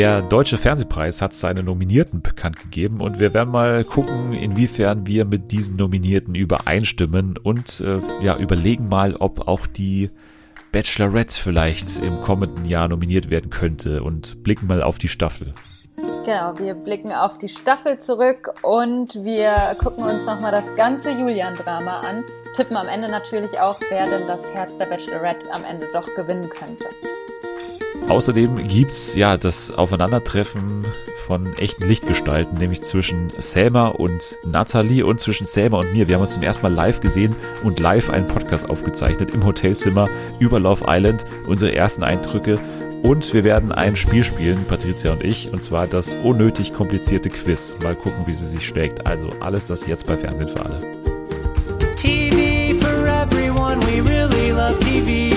Der Deutsche Fernsehpreis hat seine Nominierten bekannt gegeben und wir werden mal gucken, inwiefern wir mit diesen Nominierten übereinstimmen und äh, ja, überlegen mal, ob auch die Bachelorette vielleicht im kommenden Jahr nominiert werden könnte und blicken mal auf die Staffel. Genau, wir blicken auf die Staffel zurück und wir gucken uns nochmal das ganze Julian-Drama an. Tippen am Ende natürlich auch, wer denn das Herz der Bachelorette am Ende doch gewinnen könnte. Außerdem gibt's ja das Aufeinandertreffen von echten Lichtgestalten, nämlich zwischen Selma und Natalie und zwischen Selma und mir. Wir haben uns zum ersten Mal live gesehen und live einen Podcast aufgezeichnet im Hotelzimmer über Love Island, unsere ersten Eindrücke. Und wir werden ein Spiel spielen, Patricia und ich, und zwar das unnötig komplizierte Quiz. Mal gucken, wie sie sich schlägt. Also alles das jetzt bei Fernsehen für alle. TV for everyone, we really love TV.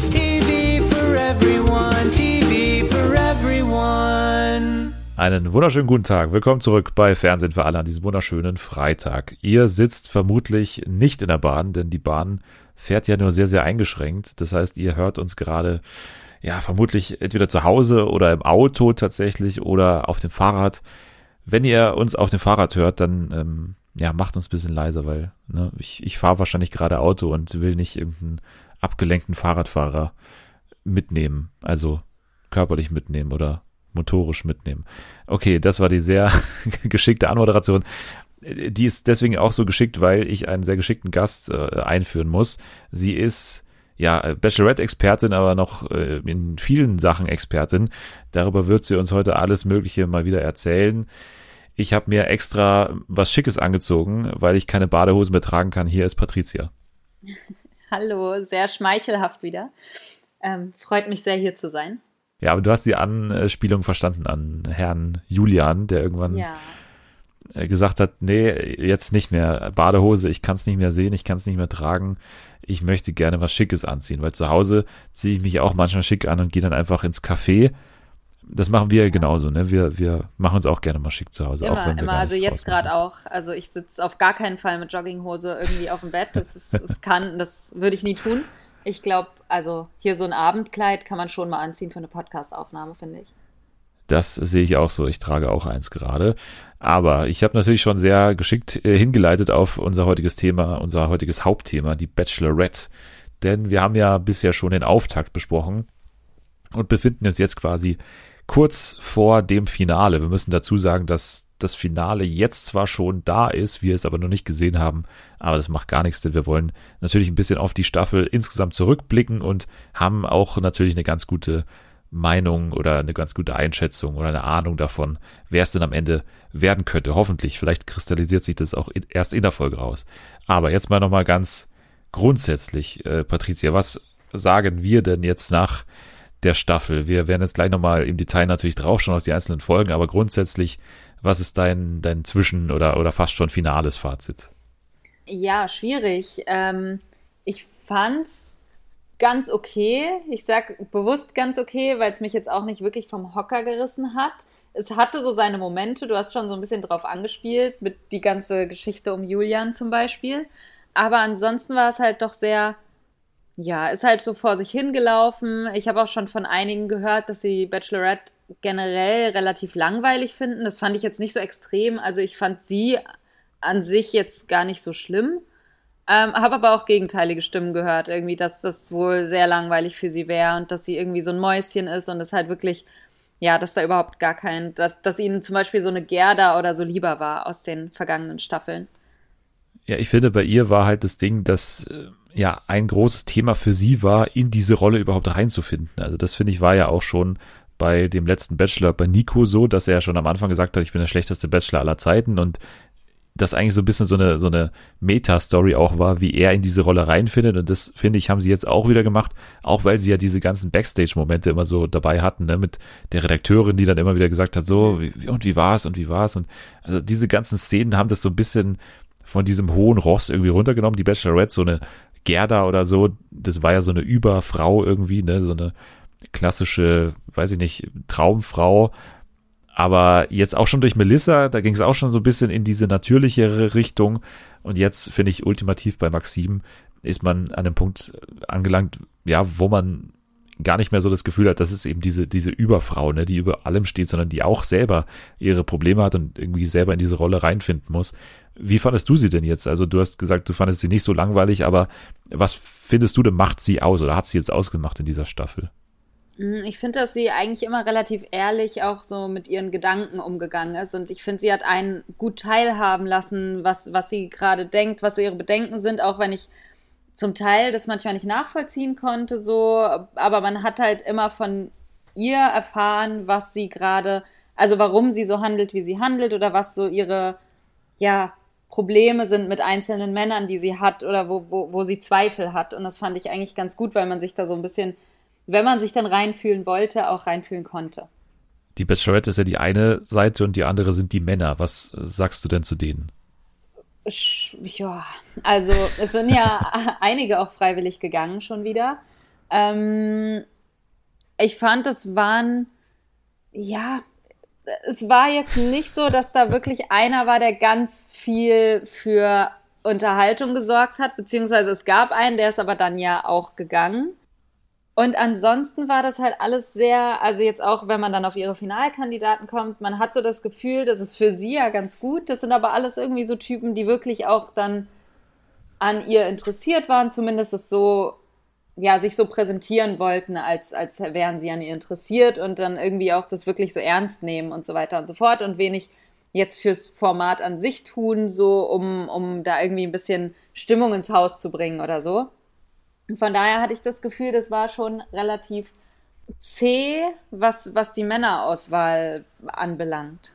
It's TV for everyone, TV for everyone. Einen wunderschönen guten Tag. Willkommen zurück bei Fernsehen für alle an diesem wunderschönen Freitag. Ihr sitzt vermutlich nicht in der Bahn, denn die Bahn fährt ja nur sehr, sehr eingeschränkt. Das heißt, ihr hört uns gerade ja, vermutlich entweder zu Hause oder im Auto tatsächlich oder auf dem Fahrrad. Wenn ihr uns auf dem Fahrrad hört, dann ähm, ja, macht uns ein bisschen leiser, weil ne, ich, ich fahre wahrscheinlich gerade Auto und will nicht irgendeinen abgelenkten Fahrradfahrer mitnehmen, also körperlich mitnehmen oder motorisch mitnehmen. Okay, das war die sehr geschickte Anmoderation. Die ist deswegen auch so geschickt, weil ich einen sehr geschickten Gast äh, einführen muss. Sie ist ja Bachelorette-Expertin, aber noch äh, in vielen Sachen Expertin. Darüber wird sie uns heute alles Mögliche mal wieder erzählen. Ich habe mir extra was Schickes angezogen, weil ich keine Badehose mehr tragen kann. Hier ist Patricia. Hallo, sehr schmeichelhaft wieder. Ähm, freut mich sehr, hier zu sein. Ja, aber du hast die Anspielung verstanden an Herrn Julian, der irgendwann ja. Äh, gesagt hat, nee, jetzt nicht mehr Badehose, ich kann es nicht mehr sehen, ich kann es nicht mehr tragen. Ich möchte gerne was Schickes anziehen, weil zu Hause ziehe ich mich auch manchmal schick an und gehe dann einfach ins Café das machen wir genauso, ne? Wir, wir machen uns auch gerne mal schick zu Hause. Immer, immer. also jetzt gerade auch. Also ich sitze auf gar keinen Fall mit Jogginghose irgendwie auf dem Bett. Das ist, das kann, das würde ich nie tun. Ich glaube, also hier so ein Abendkleid kann man schon mal anziehen für eine Podcastaufnahme, finde ich. Das sehe ich auch so. Ich trage auch eins gerade. Aber ich habe natürlich schon sehr geschickt äh, hingeleitet auf unser heutiges Thema, unser heutiges Hauptthema, die Bachelorette. Denn wir haben ja bisher schon den Auftakt besprochen und befinden uns jetzt quasi kurz vor dem Finale. Wir müssen dazu sagen, dass das Finale jetzt zwar schon da ist, wir es aber noch nicht gesehen haben, aber das macht gar nichts, denn wir wollen natürlich ein bisschen auf die Staffel insgesamt zurückblicken und haben auch natürlich eine ganz gute Meinung oder eine ganz gute Einschätzung oder eine Ahnung davon, wer es denn am Ende werden könnte. Hoffentlich, vielleicht kristallisiert sich das auch erst in der Folge raus. Aber jetzt mal nochmal ganz grundsätzlich, äh, Patricia, was sagen wir denn jetzt nach der Staffel. Wir werden jetzt gleich nochmal im Detail natürlich draufschauen auf die einzelnen Folgen, aber grundsätzlich, was ist dein, dein Zwischen- oder, oder fast schon finales Fazit? Ja, schwierig. Ähm, ich fand's ganz okay. Ich sag bewusst ganz okay, weil es mich jetzt auch nicht wirklich vom Hocker gerissen hat. Es hatte so seine Momente, du hast schon so ein bisschen drauf angespielt, mit die ganze Geschichte um Julian zum Beispiel. Aber ansonsten war es halt doch sehr ja, ist halt so vor sich hingelaufen. Ich habe auch schon von einigen gehört, dass sie Bachelorette generell relativ langweilig finden. Das fand ich jetzt nicht so extrem. Also ich fand sie an sich jetzt gar nicht so schlimm. Ähm, habe aber auch gegenteilige Stimmen gehört, irgendwie, dass das wohl sehr langweilig für sie wäre und dass sie irgendwie so ein Mäuschen ist und es halt wirklich, ja, dass da überhaupt gar kein, dass, dass ihnen zum Beispiel so eine Gerda oder so lieber war aus den vergangenen Staffeln. Ja, ich finde, bei ihr war halt das Ding, dass äh, ja ein großes Thema für sie war, in diese Rolle überhaupt reinzufinden. Also das finde ich war ja auch schon bei dem letzten Bachelor bei Nico so, dass er ja schon am Anfang gesagt hat, ich bin der schlechteste Bachelor aller Zeiten und das eigentlich so ein bisschen so eine, so eine Meta-Story auch war, wie er in diese Rolle reinfindet. Und das, finde ich, haben sie jetzt auch wieder gemacht, auch weil sie ja diese ganzen Backstage-Momente immer so dabei hatten, ne, mit der Redakteurin, die dann immer wieder gesagt hat, so, wie, und wie war's und wie war's und also diese ganzen Szenen haben das so ein bisschen von diesem hohen Ross irgendwie runtergenommen. Die Bachelorette, so eine Gerda oder so, das war ja so eine Überfrau irgendwie, ne, so eine klassische, weiß ich nicht, Traumfrau. Aber jetzt auch schon durch Melissa, da ging es auch schon so ein bisschen in diese natürlichere Richtung. Und jetzt finde ich ultimativ bei Maxim, ist man an einem Punkt angelangt, ja, wo man gar nicht mehr so das Gefühl hat, dass es eben diese, diese Überfrau, ne, die über allem steht, sondern die auch selber ihre Probleme hat und irgendwie selber in diese Rolle reinfinden muss. Wie fandest du sie denn jetzt? Also du hast gesagt, du fandest sie nicht so langweilig, aber was findest du denn macht sie aus oder hat sie jetzt ausgemacht in dieser Staffel? Hm, ich finde, dass sie eigentlich immer relativ ehrlich auch so mit ihren Gedanken umgegangen ist. Und ich finde, sie hat einen gut teilhaben lassen, was, was sie gerade denkt, was so ihre Bedenken sind, auch wenn ich zum Teil das manchmal nicht nachvollziehen konnte, so, aber man hat halt immer von ihr erfahren, was sie gerade, also warum sie so handelt, wie sie handelt oder was so ihre, ja, Probleme sind mit einzelnen Männern, die sie hat oder wo, wo, wo sie Zweifel hat. Und das fand ich eigentlich ganz gut, weil man sich da so ein bisschen, wenn man sich dann reinfühlen wollte, auch reinfühlen konnte. Die Bachelorette ist ja die eine Seite und die andere sind die Männer. Was sagst du denn zu denen? Ja, also es sind ja einige auch freiwillig gegangen schon wieder. Ähm, ich fand, es waren, ja, es war jetzt nicht so, dass da wirklich einer war, der ganz viel für Unterhaltung gesorgt hat, beziehungsweise es gab einen, der ist aber dann ja auch gegangen. Und ansonsten war das halt alles sehr, also jetzt auch, wenn man dann auf ihre Finalkandidaten kommt, man hat so das Gefühl, das ist für sie ja ganz gut. Das sind aber alles irgendwie so Typen, die wirklich auch dann an ihr interessiert waren, zumindest es so, ja, sich so präsentieren wollten, als, als wären sie an ihr interessiert und dann irgendwie auch das wirklich so ernst nehmen und so weiter und so fort und wenig jetzt fürs Format an sich tun, so um, um da irgendwie ein bisschen Stimmung ins Haus zu bringen oder so. Von daher hatte ich das Gefühl, das war schon relativ zäh, was, was die Männerauswahl anbelangt.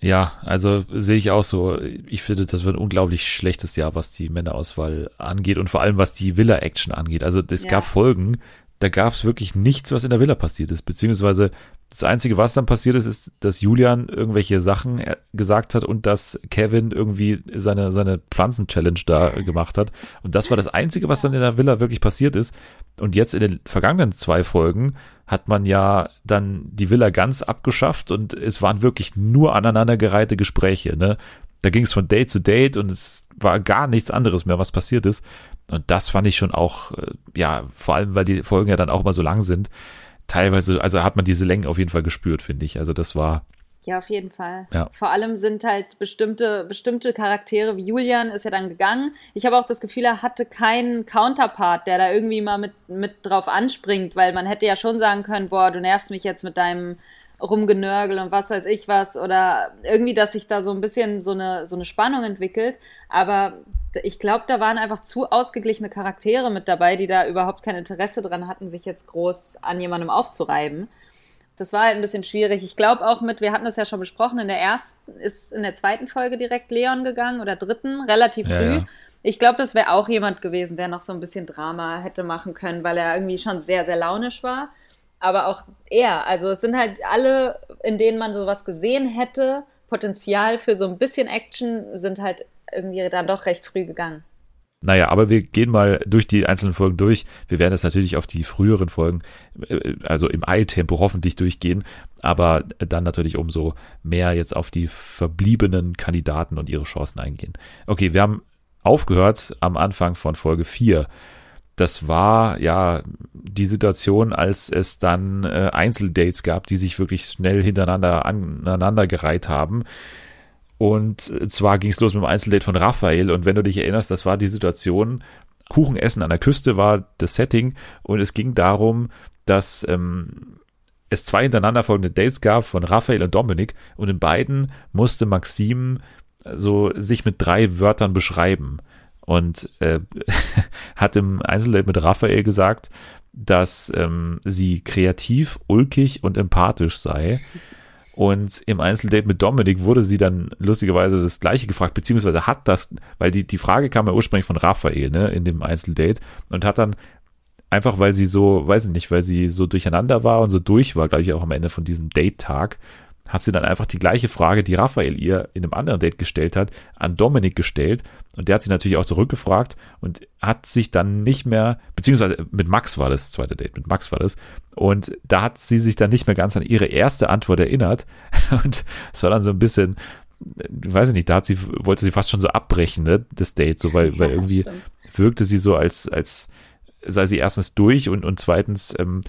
Ja, also sehe ich auch so. Ich finde, das wird ein unglaublich schlechtes Jahr, was die Männerauswahl angeht und vor allem was die Villa-Action angeht. Also es ja. gab Folgen, da gab es wirklich nichts, was in der Villa passiert ist. Beziehungsweise das Einzige, was dann passiert ist, ist, dass Julian irgendwelche Sachen äh, gesagt hat und dass Kevin irgendwie seine, seine Pflanzen-Challenge da gemacht hat. Und das war das Einzige, was dann in der Villa wirklich passiert ist. Und jetzt in den vergangenen zwei Folgen hat man ja dann die Villa ganz abgeschafft und es waren wirklich nur aneinandergereihte Gespräche. Ne? Da ging es von Date zu Date und es war gar nichts anderes mehr, was passiert ist. Und das fand ich schon auch, äh, ja, vor allem, weil die Folgen ja dann auch mal so lang sind. Teilweise, also hat man diese Längen auf jeden Fall gespürt, finde ich. Also das war. Ja, auf jeden Fall. Ja. Vor allem sind halt bestimmte, bestimmte Charaktere wie Julian ist ja dann gegangen. Ich habe auch das Gefühl, er hatte keinen Counterpart, der da irgendwie mal mit, mit drauf anspringt, weil man hätte ja schon sagen können, boah, du nervst mich jetzt mit deinem Rumgenörgel und was weiß ich was oder irgendwie, dass sich da so ein bisschen so eine, so eine Spannung entwickelt. Aber ich glaube, da waren einfach zu ausgeglichene Charaktere mit dabei, die da überhaupt kein Interesse dran hatten, sich jetzt groß an jemandem aufzureiben. Das war halt ein bisschen schwierig. Ich glaube auch mit, wir hatten das ja schon besprochen, in der ersten, ist in der zweiten Folge direkt Leon gegangen oder dritten, relativ früh. Ja, ja. Ich glaube, das wäre auch jemand gewesen, der noch so ein bisschen Drama hätte machen können, weil er irgendwie schon sehr, sehr launisch war. Aber auch er. Also es sind halt alle, in denen man sowas gesehen hätte, Potenzial für so ein bisschen Action, sind halt irgendwie dann doch recht früh gegangen. Naja, aber wir gehen mal durch die einzelnen Folgen durch. Wir werden das natürlich auf die früheren Folgen, äh, also im Eiltempo hoffentlich durchgehen, aber dann natürlich umso mehr jetzt auf die verbliebenen Kandidaten und ihre Chancen eingehen. Okay, wir haben aufgehört am Anfang von Folge 4. Das war ja die Situation, als es dann äh, Einzeldates gab, die sich wirklich schnell hintereinander aneinandergereiht haben. Und zwar ging es los mit dem Einzeldate von Raphael. Und wenn du dich erinnerst, das war die Situation, Kuchenessen an der Küste war das Setting. Und es ging darum, dass ähm, es zwei hintereinander folgende Dates gab von Raphael und Dominik. Und in beiden musste Maxim so sich mit drei Wörtern beschreiben. Und äh, hat im Einzeldate mit Raphael gesagt, dass ähm, sie kreativ, ulkig und empathisch sei. Und im Einzeldate mit Dominik wurde sie dann lustigerweise das gleiche gefragt, beziehungsweise hat das, weil die, die Frage kam ja ursprünglich von Raphael, ne, in dem Einzeldate und hat dann einfach, weil sie so, weiß ich nicht, weil sie so durcheinander war und so durch war, glaube ich, auch am Ende von diesem Date-Tag, hat sie dann einfach die gleiche Frage, die Raphael ihr in einem anderen Date gestellt hat, an Dominik gestellt. Und der hat sie natürlich auch zurückgefragt und hat sich dann nicht mehr, beziehungsweise mit Max war das, zweite Date, mit Max war das. Und da hat sie sich dann nicht mehr ganz an ihre erste Antwort erinnert. Und es war dann so ein bisschen, weiß ich nicht, da hat sie, wollte sie fast schon so abbrechen, ne, das Date, so, weil, weil irgendwie, stimmt wirkte sie so, als, als sei sie erstens durch und, und zweitens ähm,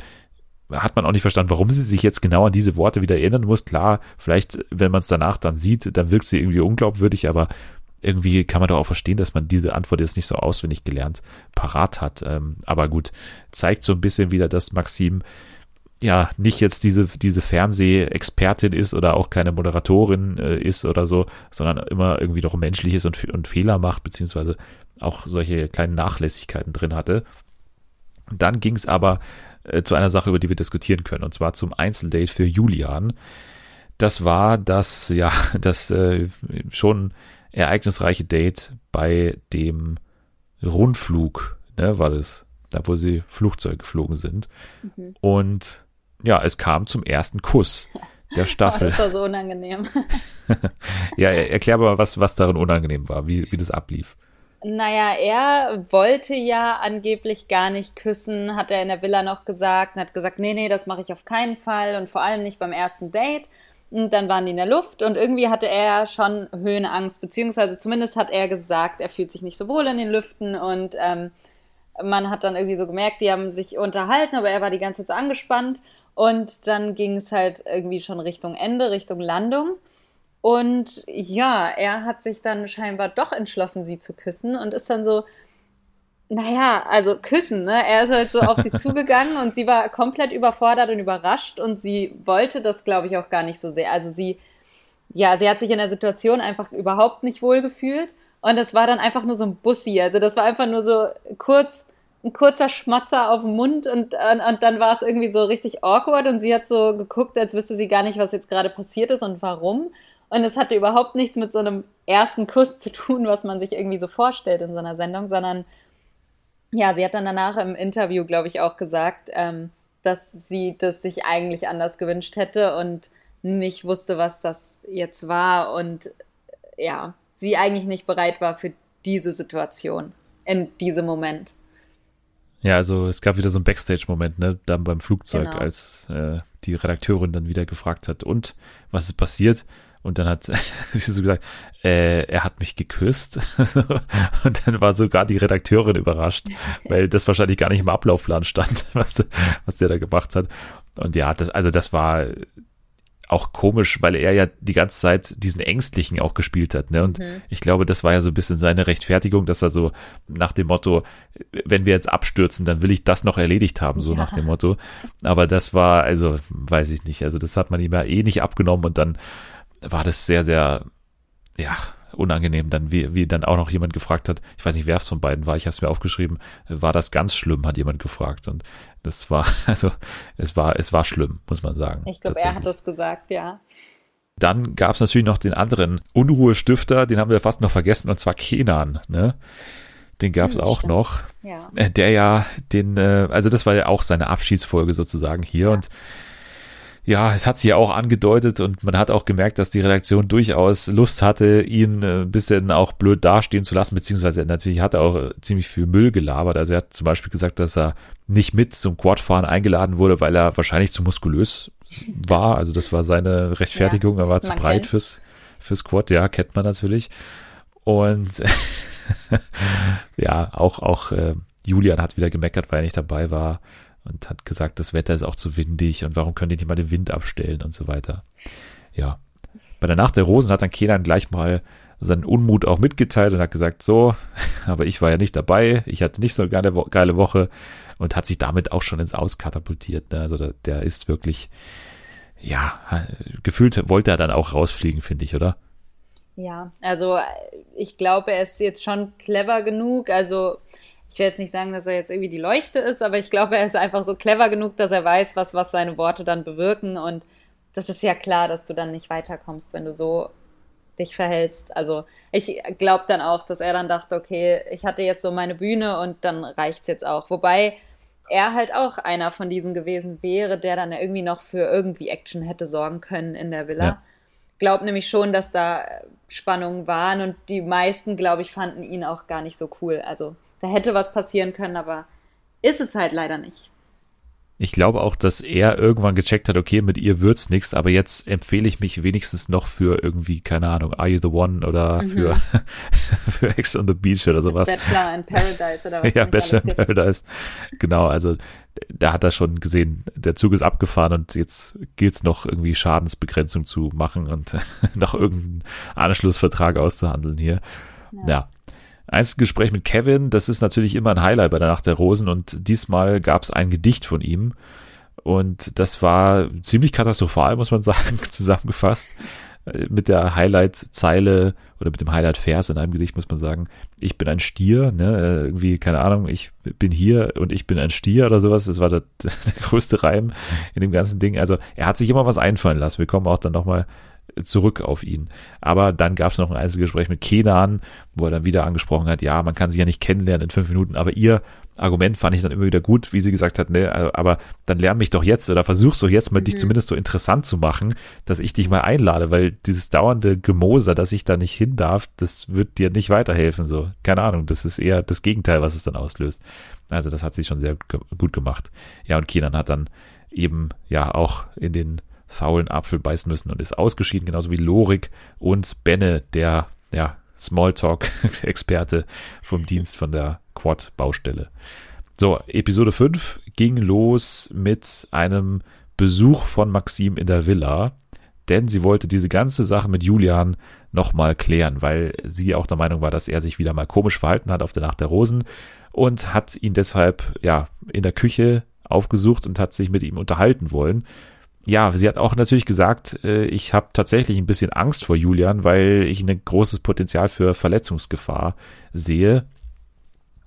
hat man auch nicht verstanden, warum sie sich jetzt genau an diese Worte wieder erinnern muss. Klar, vielleicht, wenn man es danach dann sieht, dann wirkt sie irgendwie unglaubwürdig, aber irgendwie kann man doch auch verstehen, dass man diese Antwort jetzt nicht so auswendig gelernt parat hat. Ähm, aber gut, zeigt so ein bisschen wieder, dass Maxim ja nicht jetzt diese, diese Fernsehexpertin ist oder auch keine Moderatorin äh, ist oder so, sondern immer irgendwie doch menschlich ist und, und Fehler macht, beziehungsweise auch solche kleinen Nachlässigkeiten drin hatte. Dann ging es aber äh, zu einer Sache, über die wir diskutieren können, und zwar zum Einzeldate für Julian. Das war das, ja, das äh, schon ereignisreiche Date bei dem Rundflug, ne, war das, da wo sie Flugzeug geflogen sind. Mhm. Und ja, es kam zum ersten Kuss der Staffel. Oh, das war so unangenehm. ja, erklär mal, was, was darin unangenehm war, wie, wie das ablief. Naja, er wollte ja angeblich gar nicht küssen, hat er in der Villa noch gesagt und hat gesagt, nee, nee, das mache ich auf keinen Fall und vor allem nicht beim ersten Date. Und dann waren die in der Luft und irgendwie hatte er schon Höhenangst, beziehungsweise zumindest hat er gesagt, er fühlt sich nicht so wohl in den Lüften und ähm, man hat dann irgendwie so gemerkt, die haben sich unterhalten, aber er war die ganze Zeit so angespannt und dann ging es halt irgendwie schon Richtung Ende, Richtung Landung. Und ja, er hat sich dann scheinbar doch entschlossen, sie zu küssen und ist dann so, naja, also küssen, ne? Er ist halt so auf sie zugegangen und sie war komplett überfordert und überrascht und sie wollte das, glaube ich, auch gar nicht so sehr. Also sie, ja, sie hat sich in der Situation einfach überhaupt nicht wohl gefühlt und es war dann einfach nur so ein Bussi. Also das war einfach nur so kurz, ein kurzer Schmatzer auf dem Mund und, und, und dann war es irgendwie so richtig awkward und sie hat so geguckt, als wüsste sie gar nicht, was jetzt gerade passiert ist und warum. Und es hatte überhaupt nichts mit so einem ersten Kuss zu tun, was man sich irgendwie so vorstellt in so einer Sendung, sondern ja, sie hat dann danach im Interview, glaube ich, auch gesagt, ähm, dass sie das sich eigentlich anders gewünscht hätte und nicht wusste, was das jetzt war und ja, sie eigentlich nicht bereit war für diese Situation, in diesem Moment. Ja, also es gab wieder so einen Backstage-Moment, ne, dann beim Flugzeug, genau. als äh, die Redakteurin dann wieder gefragt hat, und was ist passiert? Und dann hat sie so gesagt, äh, er hat mich geküsst. und dann war sogar die Redakteurin überrascht, weil das wahrscheinlich gar nicht im Ablaufplan stand, was, was der da gemacht hat. Und ja, das, also das war auch komisch, weil er ja die ganze Zeit diesen Ängstlichen auch gespielt hat. Ne? Und mhm. ich glaube, das war ja so ein bisschen seine Rechtfertigung, dass er so nach dem Motto, wenn wir jetzt abstürzen, dann will ich das noch erledigt haben, so ja. nach dem Motto. Aber das war, also weiß ich nicht, also das hat man ihm ja eh nicht abgenommen und dann war das sehr, sehr, ja, unangenehm, dann wie, wie dann auch noch jemand gefragt hat, ich weiß nicht, wer es von beiden war, ich habe es mir aufgeschrieben, war das ganz schlimm, hat jemand gefragt und das war, also es war, es war schlimm, muss man sagen. Ich glaube, er hat das gesagt, ja. Dann gab es natürlich noch den anderen Unruhestifter, den haben wir fast noch vergessen, und zwar Kenan, ne? Den gab es hm, auch stimmt. noch. Ja. Äh, der ja den, äh, also das war ja auch seine Abschiedsfolge sozusagen hier ja. und ja, es hat sich ja auch angedeutet und man hat auch gemerkt, dass die Redaktion durchaus Lust hatte, ihn äh, ein bisschen auch blöd dastehen zu lassen, beziehungsweise natürlich hat er auch ziemlich viel Müll gelabert. Also er hat zum Beispiel gesagt, dass er nicht mit zum Quadfahren eingeladen wurde, weil er wahrscheinlich zu muskulös war. Also das war seine Rechtfertigung. Ja, er war zu breit fürs, fürs Quad. Ja, kennt man natürlich. Und ja, auch, auch äh, Julian hat wieder gemeckert, weil er nicht dabei war und hat gesagt, das Wetter ist auch zu windig und warum können die nicht mal den Wind abstellen und so weiter. Ja. Bei der Nacht der Rosen hat dann Kenan gleich mal seinen Unmut auch mitgeteilt und hat gesagt, so, aber ich war ja nicht dabei, ich hatte nicht so eine geile, geile Woche und hat sich damit auch schon ins Aus katapultiert. Ne? Also der, der ist wirklich, ja, gefühlt wollte er dann auch rausfliegen, finde ich, oder? Ja, also ich glaube, er ist jetzt schon clever genug. Also ich will jetzt nicht sagen, dass er jetzt irgendwie die Leuchte ist, aber ich glaube, er ist einfach so clever genug, dass er weiß, was, was seine Worte dann bewirken. Und das ist ja klar, dass du dann nicht weiterkommst, wenn du so dich verhältst. Also ich glaube dann auch, dass er dann dachte, okay, ich hatte jetzt so meine Bühne und dann reicht's jetzt auch. Wobei er halt auch einer von diesen gewesen wäre, der dann irgendwie noch für irgendwie Action hätte sorgen können in der Villa. Ja. Glaub nämlich schon, dass da Spannungen waren und die meisten, glaube ich, fanden ihn auch gar nicht so cool. Also da hätte was passieren können, aber ist es halt leider nicht. Ich glaube auch, dass er irgendwann gecheckt hat, okay, mit ihr wird's nichts, aber jetzt empfehle ich mich wenigstens noch für irgendwie, keine Ahnung, Are You the One oder mhm. für, für Ex on the Beach oder sowas. Bachelor in Paradise oder was. ja, Bachelor in Paradise. Genau, also da hat er schon gesehen, der Zug ist abgefahren und jetzt gilt's noch irgendwie Schadensbegrenzung zu machen und noch irgendeinen Anschlussvertrag auszuhandeln hier. ja. ja. Einzelgespräch mit Kevin, das ist natürlich immer ein Highlight bei der Nacht der Rosen und diesmal gab es ein Gedicht von ihm. Und das war ziemlich katastrophal, muss man sagen, zusammengefasst äh, mit der Highlight-Zeile oder mit dem Highlight-Vers in einem Gedicht muss man sagen, ich bin ein Stier, ne, äh, irgendwie, keine Ahnung, ich bin hier und ich bin ein Stier oder sowas, das war der, der größte Reim in dem ganzen Ding, also er hat sich immer was einfallen lassen, wir kommen auch dann nochmal zurück auf ihn. Aber dann gab es noch ein Einzelgespräch mit Kenan, wo er dann wieder angesprochen hat, ja, man kann sich ja nicht kennenlernen in fünf Minuten, aber ihr Argument fand ich dann immer wieder gut, wie sie gesagt hat, ne, aber dann lern mich doch jetzt oder versuch's doch jetzt mal, mhm. dich zumindest so interessant zu machen, dass ich dich mal einlade, weil dieses dauernde Gemoser, dass ich da nicht hin darf, das wird dir nicht weiterhelfen, so. Keine Ahnung, das ist eher das Gegenteil, was es dann auslöst. Also das hat sie schon sehr gut gemacht. Ja, und Kenan hat dann eben ja auch in den faulen Apfel beißen müssen und ist ausgeschieden, genauso wie Lorik und Benne, der ja, Smalltalk-Experte vom Dienst von der Quad-Baustelle. So, Episode 5 ging los mit einem Besuch von Maxim in der Villa, denn sie wollte diese ganze Sache mit Julian nochmal klären, weil sie auch der Meinung war, dass er sich wieder mal komisch verhalten hat auf der Nacht der Rosen und hat ihn deshalb ja in der Küche aufgesucht und hat sich mit ihm unterhalten wollen ja, sie hat auch natürlich gesagt, äh, ich habe tatsächlich ein bisschen Angst vor Julian, weil ich ein großes Potenzial für Verletzungsgefahr sehe.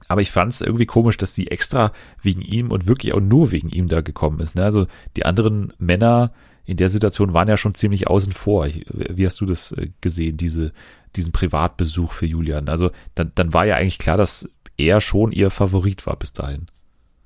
Aber ich fand es irgendwie komisch, dass sie extra wegen ihm und wirklich auch nur wegen ihm da gekommen ist. Ne? Also die anderen Männer in der Situation waren ja schon ziemlich außen vor. Wie hast du das äh, gesehen, diese, diesen Privatbesuch für Julian? Also dann, dann war ja eigentlich klar, dass er schon ihr Favorit war bis dahin.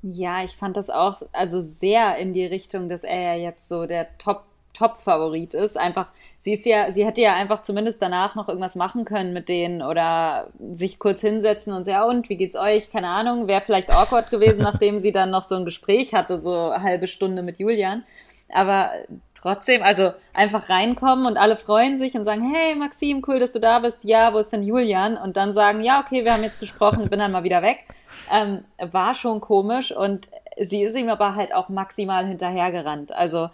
Ja, ich fand das auch also sehr in die Richtung, dass er ja jetzt so der Top Top-Favorit ist. Einfach, sie ist ja, sie hätte ja einfach zumindest danach noch irgendwas machen können mit denen oder sich kurz hinsetzen und sagen, ja, und wie geht's euch? Keine Ahnung, wäre vielleicht awkward gewesen, nachdem sie dann noch so ein Gespräch hatte, so eine halbe Stunde mit Julian. Aber trotzdem, also einfach reinkommen und alle freuen sich und sagen, hey Maxim, cool, dass du da bist. Ja, wo ist denn Julian? Und dann sagen, ja, okay, wir haben jetzt gesprochen, bin dann mal wieder weg ähm, war schon komisch und sie ist ihm aber halt auch maximal hinterhergerannt. Also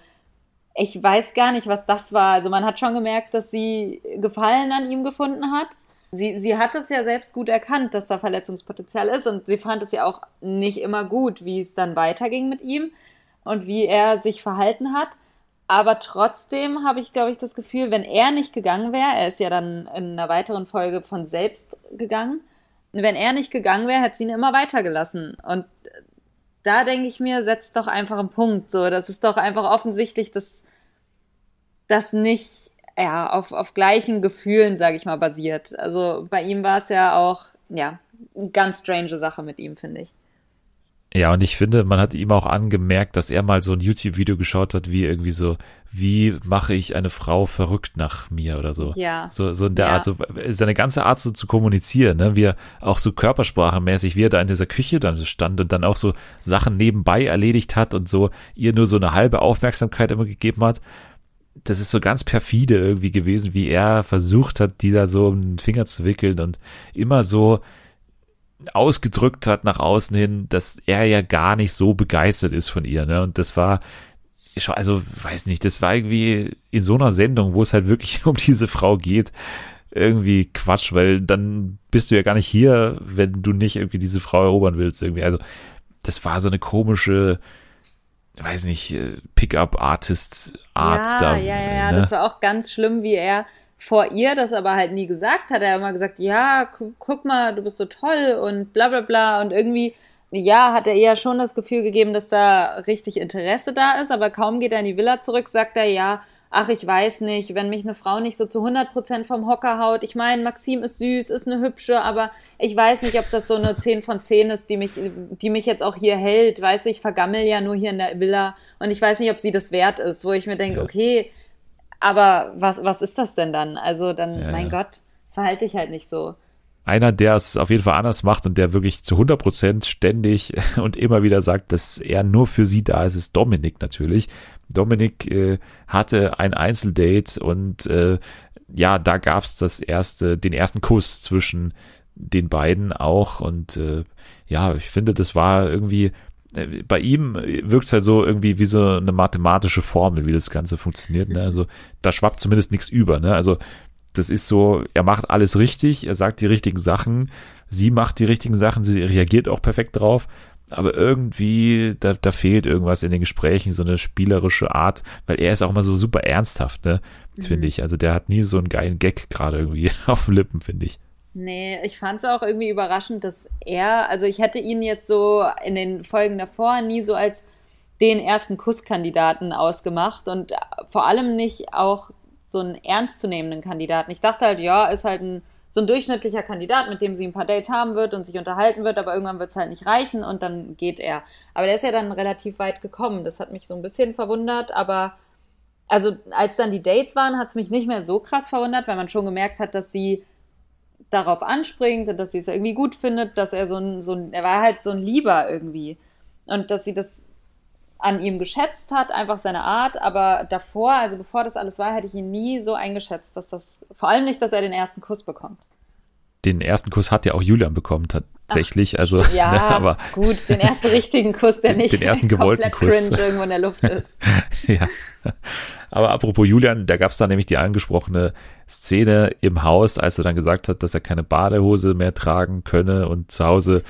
ich weiß gar nicht, was das war. Also man hat schon gemerkt, dass sie Gefallen an ihm gefunden hat. Sie, sie hat es ja selbst gut erkannt, dass da Verletzungspotenzial ist und sie fand es ja auch nicht immer gut, wie es dann weiterging mit ihm und wie er sich verhalten hat. Aber trotzdem habe ich, glaube ich, das Gefühl, wenn er nicht gegangen wäre, er ist ja dann in einer weiteren Folge von selbst gegangen, wenn er nicht gegangen wäre, hätte sie ihn immer weitergelassen. Und da denke ich mir, setzt doch einfach einen Punkt. So, das ist doch einfach offensichtlich, dass das nicht ja, auf, auf gleichen Gefühlen, sage ich mal, basiert. Also bei ihm war es ja auch, ja, eine ganz strange Sache mit ihm, finde ich. Ja, und ich finde, man hat ihm auch angemerkt, dass er mal so ein YouTube-Video geschaut hat, wie irgendwie so, wie mache ich eine Frau verrückt nach mir oder so. Ja. So, so in der ja. Art, so seine ganze Art so zu kommunizieren, ne, wie er auch so körpersprachenmäßig, wie er da in dieser Küche dann stand und dann auch so Sachen nebenbei erledigt hat und so ihr nur so eine halbe Aufmerksamkeit immer gegeben hat. Das ist so ganz perfide irgendwie gewesen, wie er versucht hat, die da so um den Finger zu wickeln und immer so, ausgedrückt hat nach außen hin, dass er ja gar nicht so begeistert ist von ihr. Ne? Und das war schon, also weiß nicht, das war irgendwie in so einer Sendung, wo es halt wirklich um diese Frau geht, irgendwie Quatsch, weil dann bist du ja gar nicht hier, wenn du nicht irgendwie diese Frau erobern willst. Irgendwie. Also das war so eine komische, weiß nicht, äh, Pickup-Artist-Art ja, da. Ja, ja, ja, ne? das war auch ganz schlimm, wie er vor ihr das aber halt nie gesagt hat. Er hat immer gesagt, ja, gu guck mal, du bist so toll und bla bla bla. Und irgendwie, ja, hat er eher schon das Gefühl gegeben, dass da richtig Interesse da ist. Aber kaum geht er in die Villa zurück, sagt er, ja, ach, ich weiß nicht, wenn mich eine Frau nicht so zu 100% vom Hocker haut. Ich meine, Maxim ist süß, ist eine hübsche, aber ich weiß nicht, ob das so eine 10 von 10 ist, die mich, die mich jetzt auch hier hält. Weiß ich, vergammel ja nur hier in der Villa und ich weiß nicht, ob sie das wert ist, wo ich mir denke, okay, aber was, was ist das denn dann? Also dann, ja, mein ja. Gott, verhalte ich halt nicht so. einer, der es auf jeden Fall anders macht und der wirklich zu 100 Prozent ständig und immer wieder sagt, dass er nur für sie da ist, ist Dominik natürlich. Dominik äh, hatte ein Einzeldate und äh, ja, da gab's das erste, den ersten Kuss zwischen den beiden auch und äh, ja, ich finde, das war irgendwie bei ihm wirkt es halt so irgendwie wie so eine mathematische Formel, wie das Ganze funktioniert. Ne? Also da schwappt zumindest nichts über. Ne? Also das ist so, er macht alles richtig, er sagt die richtigen Sachen, sie macht die richtigen Sachen, sie reagiert auch perfekt drauf, aber irgendwie, da, da fehlt irgendwas in den Gesprächen, so eine spielerische Art, weil er ist auch immer so super ernsthaft, ne, mhm. finde ich. Also der hat nie so einen geilen Gag gerade irgendwie auf den Lippen, finde ich. Nee, ich fand es auch irgendwie überraschend, dass er, also ich hätte ihn jetzt so in den Folgen davor nie so als den ersten Kusskandidaten ausgemacht und vor allem nicht auch so einen ernstzunehmenden Kandidaten. Ich dachte halt, ja, ist halt ein, so ein durchschnittlicher Kandidat, mit dem sie ein paar Dates haben wird und sich unterhalten wird, aber irgendwann wird es halt nicht reichen und dann geht er. Aber der ist ja dann relativ weit gekommen. Das hat mich so ein bisschen verwundert, aber also als dann die Dates waren, hat es mich nicht mehr so krass verwundert, weil man schon gemerkt hat, dass sie darauf anspringt und dass sie es irgendwie gut findet, dass er so ein, so ein, er war halt so ein Lieber irgendwie. Und dass sie das an ihm geschätzt hat, einfach seine Art, aber davor, also bevor das alles war, hätte ich ihn nie so eingeschätzt, dass das, vor allem nicht, dass er den ersten Kuss bekommt. Den ersten Kuss hat ja auch Julian bekommen, tatsächlich. Ach, also, ja, ne, aber gut, den ersten richtigen Kuss, der den, nicht den ersten gewollten Kuss. cringe irgendwo in der Luft ist. ja. Aber apropos Julian, da gab es da nämlich die angesprochene Szene im Haus, als er dann gesagt hat, dass er keine Badehose mehr tragen könne und zu Hause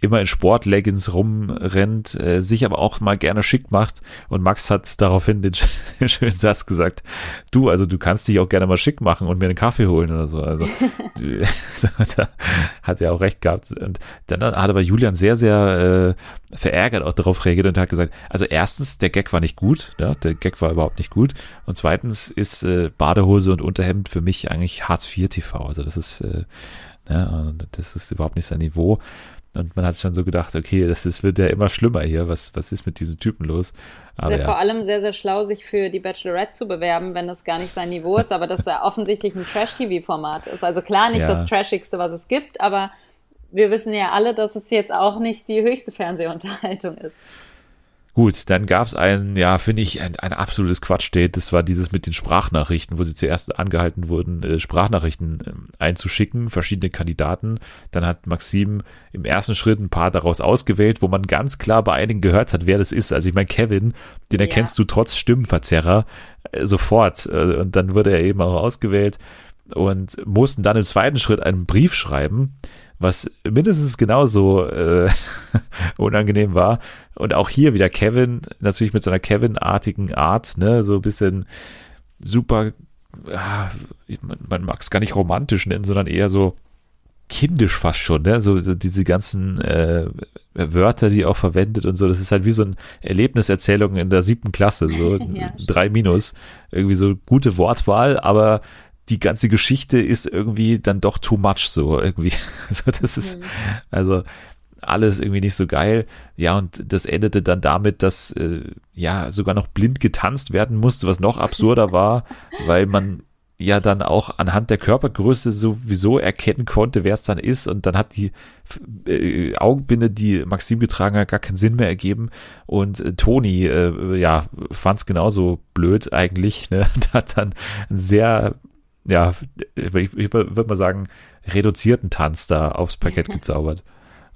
immer in Sportleggings rumrennt, äh, sich aber auch mal gerne schick macht. Und Max hat daraufhin den, den schönen Satz gesagt, du, also du kannst dich auch gerne mal schick machen und mir einen Kaffee holen oder so. Also da hat er auch recht gehabt. Und dann hat aber Julian sehr, sehr äh, verärgert auch darauf reagiert und hat gesagt, also erstens, der Gag war nicht gut, ja, der Gag war überhaupt nicht gut. Und zweitens ist äh, Badehose und Unterhemd für mich eigentlich Hartz IV TV. Also das ist, äh, ja, das ist überhaupt nicht sein Niveau. Und man hat schon so gedacht, okay, das, das wird ja immer schlimmer hier. Was, was ist mit diesem Typen los? Es ist ja, ja, vor allem sehr, sehr schlau, sich für die Bachelorette zu bewerben, wenn das gar nicht sein Niveau ist, aber das ja offensichtlich ein Trash-TV-Format ist. Also klar nicht ja. das Trashigste, was es gibt, aber wir wissen ja alle, dass es jetzt auch nicht die höchste Fernsehunterhaltung ist. Gut, dann gab es ein, ja, finde ich, ein, ein absolutes Quatschdate. Das war dieses mit den Sprachnachrichten, wo sie zuerst angehalten wurden, äh, Sprachnachrichten äh, einzuschicken, verschiedene Kandidaten. Dann hat Maxim im ersten Schritt ein paar daraus ausgewählt, wo man ganz klar bei einigen gehört hat, wer das ist. Also ich meine, Kevin, den erkennst ja. du trotz Stimmenverzerrer äh, sofort. Äh, und dann wurde er eben auch ausgewählt und mussten dann im zweiten Schritt einen Brief schreiben was mindestens genauso äh, unangenehm war. Und auch hier wieder Kevin, natürlich mit so einer Kevin-artigen Art, ne, so ein bisschen super, ja, man, man mag es gar nicht romantisch nennen, sondern eher so kindisch fast schon, ne? So, so diese ganzen äh, Wörter, die auch verwendet und so. Das ist halt wie so ein Erlebniserzählung in der siebten Klasse, so ja, drei Minus. Irgendwie so gute Wortwahl, aber die ganze Geschichte ist irgendwie dann doch too much so irgendwie. Also das ist, mhm. also alles irgendwie nicht so geil. Ja, und das endete dann damit, dass äh, ja sogar noch blind getanzt werden musste, was noch absurder war, weil man ja dann auch anhand der Körpergröße sowieso erkennen konnte, wer es dann ist. Und dann hat die äh, Augenbinde, die Maxim getragen hat, gar keinen Sinn mehr ergeben. Und äh, Toni, äh, ja, fand es genauso blöd eigentlich. Ne? Und hat dann ein sehr ja, ich, ich würde mal sagen, reduzierten Tanz da aufs Parkett gezaubert.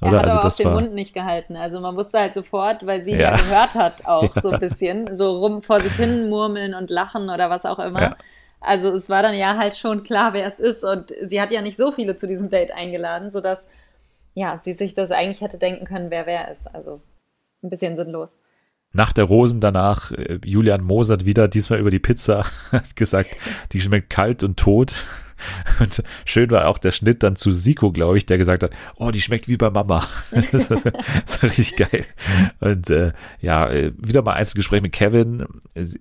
Oder? Er hat also aber das auch den war... Mund nicht gehalten. Also man wusste halt sofort, weil sie ja, ja gehört hat, auch ja. so ein bisschen, so rum vor sich hin murmeln und lachen oder was auch immer. Ja. Also es war dann ja halt schon klar, wer es ist. Und sie hat ja nicht so viele zu diesem Date eingeladen, sodass ja, sie sich das eigentlich hätte denken können, wer wer ist. Also ein bisschen sinnlos nach der Rosen danach äh, Julian Mosert wieder, diesmal über die Pizza, hat gesagt, die schmeckt kalt und tot. Und schön war auch der Schnitt dann zu Siko, glaube ich, der gesagt hat, oh, die schmeckt wie bei Mama. das, ist, das war richtig geil. Und äh, ja, äh, wieder mal ein Gespräch mit Kevin.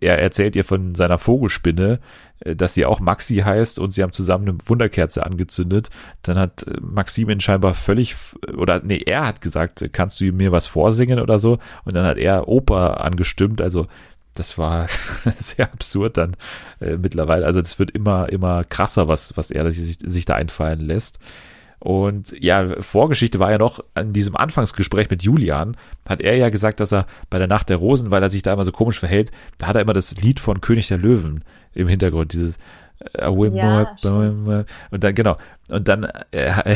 Er erzählt ihr von seiner Vogelspinne, äh, dass sie auch Maxi heißt und sie haben zusammen eine Wunderkerze angezündet. Dann hat äh, Maxim ihn scheinbar völlig, oder nee, er hat gesagt, kannst du mir was vorsingen oder so? Und dann hat er Oper angestimmt, also das war sehr absurd dann äh, mittlerweile. Also das wird immer, immer krasser, was, was er sich, sich da einfallen lässt. Und ja, Vorgeschichte war ja noch an diesem Anfangsgespräch mit Julian, hat er ja gesagt, dass er bei der Nacht der Rosen, weil er sich da immer so komisch verhält, da hat er immer das Lied von König der Löwen im Hintergrund, dieses ja, und dann, genau. Und dann äh,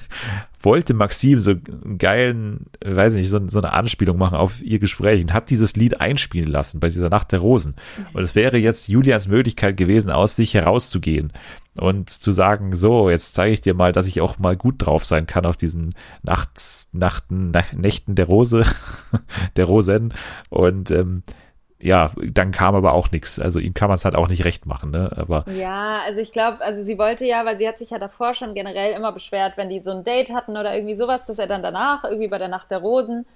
wollte Maxim so einen geilen, weiß nicht, so, so, eine Anspielung machen auf ihr Gespräch und hat dieses Lied einspielen lassen bei dieser Nacht der Rosen. Und es wäre jetzt Julians Möglichkeit gewesen, aus sich herauszugehen und zu sagen, so, jetzt zeige ich dir mal, dass ich auch mal gut drauf sein kann auf diesen Nachts, Nachten, Nächten der Rose, der Rosen. Und ähm, ja, dann kam aber auch nichts. Also ihm kann man es halt auch nicht recht machen, ne? Aber ja, also ich glaube, also sie wollte ja, weil sie hat sich ja davor schon generell immer beschwert, wenn die so ein Date hatten oder irgendwie sowas, dass er dann danach irgendwie bei der Nacht der Rosen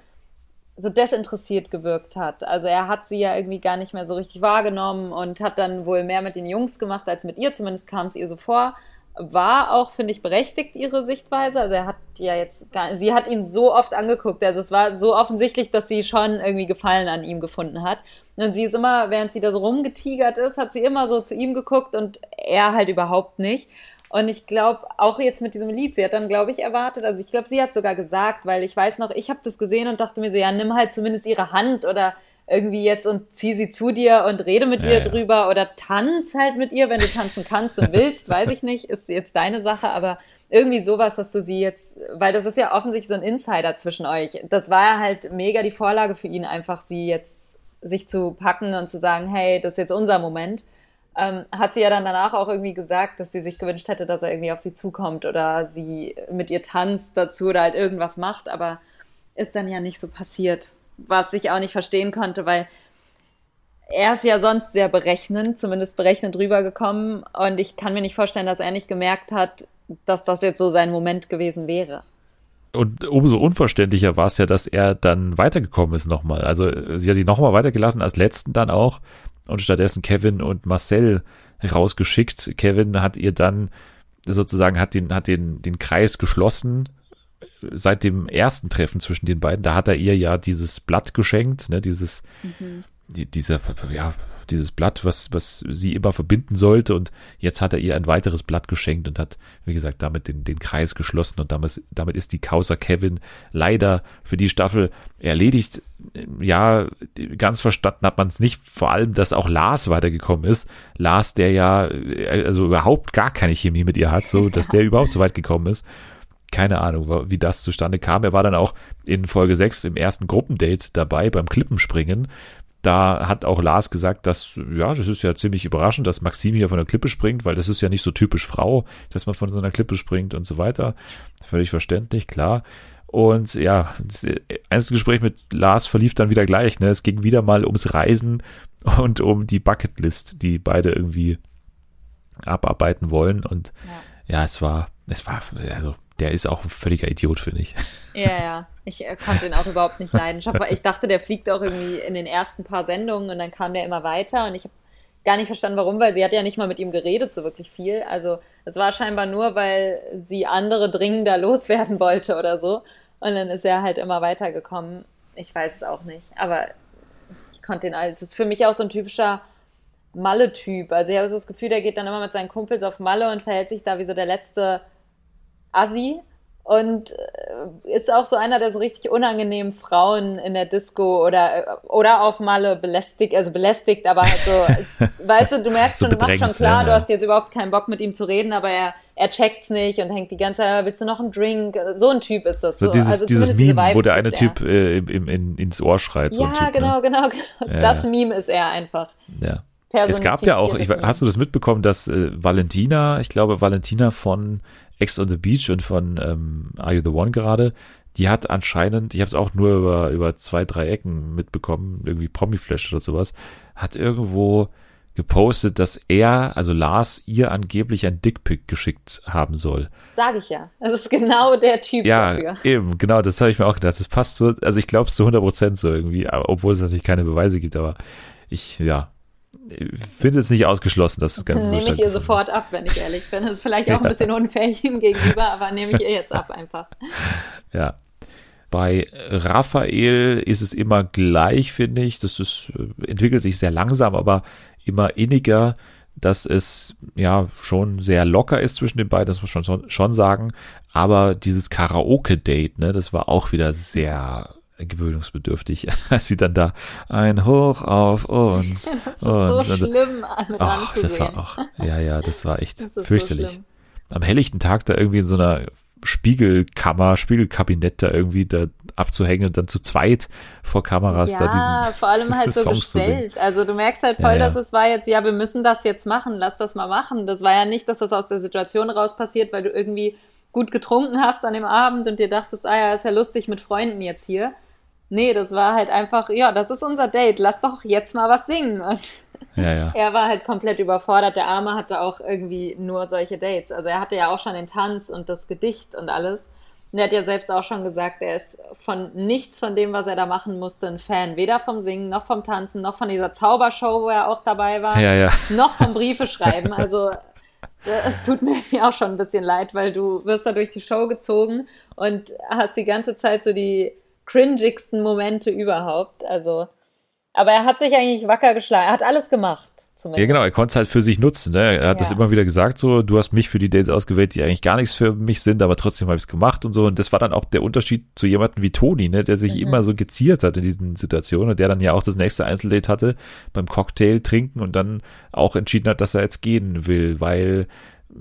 so desinteressiert gewirkt hat. Also er hat sie ja irgendwie gar nicht mehr so richtig wahrgenommen und hat dann wohl mehr mit den Jungs gemacht als mit ihr. Zumindest kam es ihr so vor war auch, finde ich, berechtigt, ihre Sichtweise. Also er hat ja jetzt gar, sie hat ihn so oft angeguckt. Also es war so offensichtlich, dass sie schon irgendwie Gefallen an ihm gefunden hat. Und sie ist immer, während sie da so rumgetigert ist, hat sie immer so zu ihm geguckt und er halt überhaupt nicht. Und ich glaube, auch jetzt mit diesem Lied, sie hat dann, glaube ich, erwartet, also ich glaube, sie hat sogar gesagt, weil ich weiß noch, ich habe das gesehen und dachte mir so, ja, nimm halt zumindest ihre Hand oder irgendwie jetzt und zieh sie zu dir und rede mit ja, ihr ja. drüber oder tanz halt mit ihr, wenn du tanzen kannst und willst, weiß ich nicht, ist jetzt deine Sache, aber irgendwie sowas, dass du sie jetzt, weil das ist ja offensichtlich so ein Insider zwischen euch. Das war ja halt mega die Vorlage für ihn, einfach sie jetzt sich zu packen und zu sagen, hey, das ist jetzt unser Moment. Ähm, hat sie ja dann danach auch irgendwie gesagt, dass sie sich gewünscht hätte, dass er irgendwie auf sie zukommt oder sie mit ihr tanzt dazu oder halt irgendwas macht, aber ist dann ja nicht so passiert was ich auch nicht verstehen konnte, weil er ist ja sonst sehr berechnend, zumindest berechnend rübergekommen. Und ich kann mir nicht vorstellen, dass er nicht gemerkt hat, dass das jetzt so sein Moment gewesen wäre. Und umso unverständlicher war es ja, dass er dann weitergekommen ist nochmal. Also sie hat ihn nochmal weitergelassen, als letzten dann auch. Und stattdessen Kevin und Marcel rausgeschickt. Kevin hat ihr dann sozusagen, hat den, hat den, den Kreis geschlossen seit dem ersten Treffen zwischen den beiden, da hat er ihr ja dieses Blatt geschenkt, ne, dieses, mhm. die, dieser, ja, dieses Blatt, was, was sie immer verbinden sollte. Und jetzt hat er ihr ein weiteres Blatt geschenkt und hat, wie gesagt, damit den, den Kreis geschlossen. Und damit, damit ist die Causa Kevin leider für die Staffel erledigt. Ja, ganz verstanden hat man es nicht. Vor allem, dass auch Lars weitergekommen ist. Lars, der ja, also überhaupt gar keine Chemie mit ihr hat, so, dass der überhaupt so weit gekommen ist keine Ahnung, wie das zustande kam. Er war dann auch in Folge 6 im ersten Gruppendate dabei beim Klippenspringen. Da hat auch Lars gesagt, dass, ja, das ist ja ziemlich überraschend, dass Maxim hier von der Klippe springt, weil das ist ja nicht so typisch Frau, dass man von so einer Klippe springt und so weiter. Völlig verständlich, klar. Und ja, das erste Gespräch mit Lars verlief dann wieder gleich. Ne? Es ging wieder mal ums Reisen und um die Bucketlist, die beide irgendwie abarbeiten wollen. Und ja, ja es war, es war, also der ist auch ein völliger Idiot, finde ich. Ja, ja. Ich äh, konnte ihn auch überhaupt nicht leiden. Ich dachte, der fliegt auch irgendwie in den ersten paar Sendungen und dann kam der immer weiter und ich habe gar nicht verstanden, warum, weil sie hat ja nicht mal mit ihm geredet, so wirklich viel. Also es war scheinbar nur, weil sie andere dringender loswerden wollte oder so. Und dann ist er halt immer weitergekommen. Ich weiß es auch nicht. Aber ich konnte ihn als. Es ist für mich auch so ein typischer Malle-Typ. Also ich habe so das Gefühl, der geht dann immer mit seinen Kumpels auf Malle und verhält sich da wie so der letzte Assi und äh, ist auch so einer der so richtig unangenehmen Frauen in der Disco oder, äh, oder auf Malle belästigt, also belästigt, aber halt so, weißt du, du merkst so schon, du machst schon klar, ja, du hast jetzt überhaupt keinen Bock mit ihm zu reden, aber er, er checkt's nicht und hängt die ganze Zeit, willst du noch einen Drink? So ein Typ ist das so. so dieses, also dieses Meme, wo der eine Typ äh, im, im, ins Ohr schreit. So ja, typ, genau, ne? genau, genau. Das Meme ist er einfach. Ja. Es gab ja auch, ich, hast du das mitbekommen, dass äh, Valentina, ich glaube Valentina von Ex on the Beach und von ähm, Are You the One gerade, die hat anscheinend, ich habe es auch nur über, über zwei, drei Ecken mitbekommen, irgendwie Promiflash oder sowas, hat irgendwo gepostet, dass er, also Lars, ihr angeblich ein Dickpick geschickt haben soll. Sage ich ja. Das ist genau der Typ ja, dafür. eben, genau, das habe ich mir auch gedacht. Das passt so, also ich glaube es zu 100 Prozent so irgendwie, obwohl es natürlich keine Beweise gibt, aber ich, ja, finde es nicht ausgeschlossen, dass das Ganze so Nehme ich ihr sofort ab, wenn ich ehrlich bin. Das ist vielleicht auch ein bisschen unfair ihm gegenüber, aber nehme ich ihr jetzt ab einfach. Ja. Bei Raphael ist es immer gleich, finde ich. Das ist, äh, entwickelt sich sehr langsam, aber immer inniger. dass es ja schon sehr locker ist zwischen den beiden, das muss man schon, schon sagen. Aber dieses Karaoke-Date, ne, das war auch wieder sehr gewöhnungsbedürftig, als sie dann da ein Hoch auf uns. das ist und, so schlimm mit oh, Das war auch, ja, ja, das war echt das fürchterlich. So Am helllichten Tag da irgendwie in so einer Spiegelkammer, Spiegelkabinett da irgendwie da abzuhängen und dann zu zweit vor Kameras ja, da diesen vor allem halt so Songs gestellt. Also du merkst halt voll, ja, ja. dass es war jetzt, ja, wir müssen das jetzt machen, lass das mal machen. Das war ja nicht, dass das aus der Situation raus passiert, weil du irgendwie gut getrunken hast an dem Abend und dir dachtest, ah ja, ist ja lustig mit Freunden jetzt hier. Nee, das war halt einfach, ja, das ist unser Date, lass doch jetzt mal was singen. Und ja, ja. er war halt komplett überfordert. Der Arme hatte auch irgendwie nur solche Dates. Also er hatte ja auch schon den Tanz und das Gedicht und alles. Und er hat ja selbst auch schon gesagt, er ist von nichts von dem, was er da machen musste, ein Fan. Weder vom Singen, noch vom Tanzen, noch von dieser Zaubershow, wo er auch dabei war, ja, ja. noch vom Briefe schreiben. Also es tut mir, mir auch schon ein bisschen leid, weil du wirst da durch die Show gezogen und hast die ganze Zeit so die cringigsten Momente überhaupt. Also, aber er hat sich eigentlich wacker geschlagen. Er hat alles gemacht. Zumindest. Ja, genau, er konnte es halt für sich nutzen. Ne? Er hat ja. das immer wieder gesagt, so, du hast mich für die Dates ausgewählt, die eigentlich gar nichts für mich sind, aber trotzdem habe ich es gemacht und so. Und das war dann auch der Unterschied zu jemandem wie Toni, ne? der sich mhm. immer so geziert hat in diesen Situationen und der dann ja auch das nächste Einzeldate hatte beim Cocktail trinken und dann auch entschieden hat, dass er jetzt gehen will, weil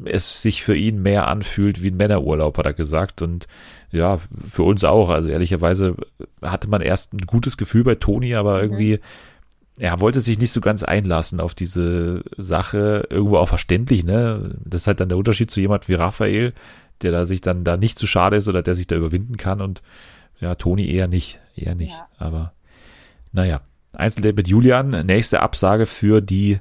es sich für ihn mehr anfühlt wie ein Männerurlaub, hat er gesagt. Und ja, für uns auch. Also ehrlicherweise hatte man erst ein gutes Gefühl bei Toni, aber mhm. irgendwie er wollte sich nicht so ganz einlassen auf diese Sache. Irgendwo auch verständlich, ne? Das ist halt dann der Unterschied zu jemand wie Raphael, der da sich dann da nicht zu schade ist oder der sich da überwinden kann und ja, Toni eher nicht, eher nicht. Ja. Aber naja, Einzeldate mit Julian, nächste Absage für die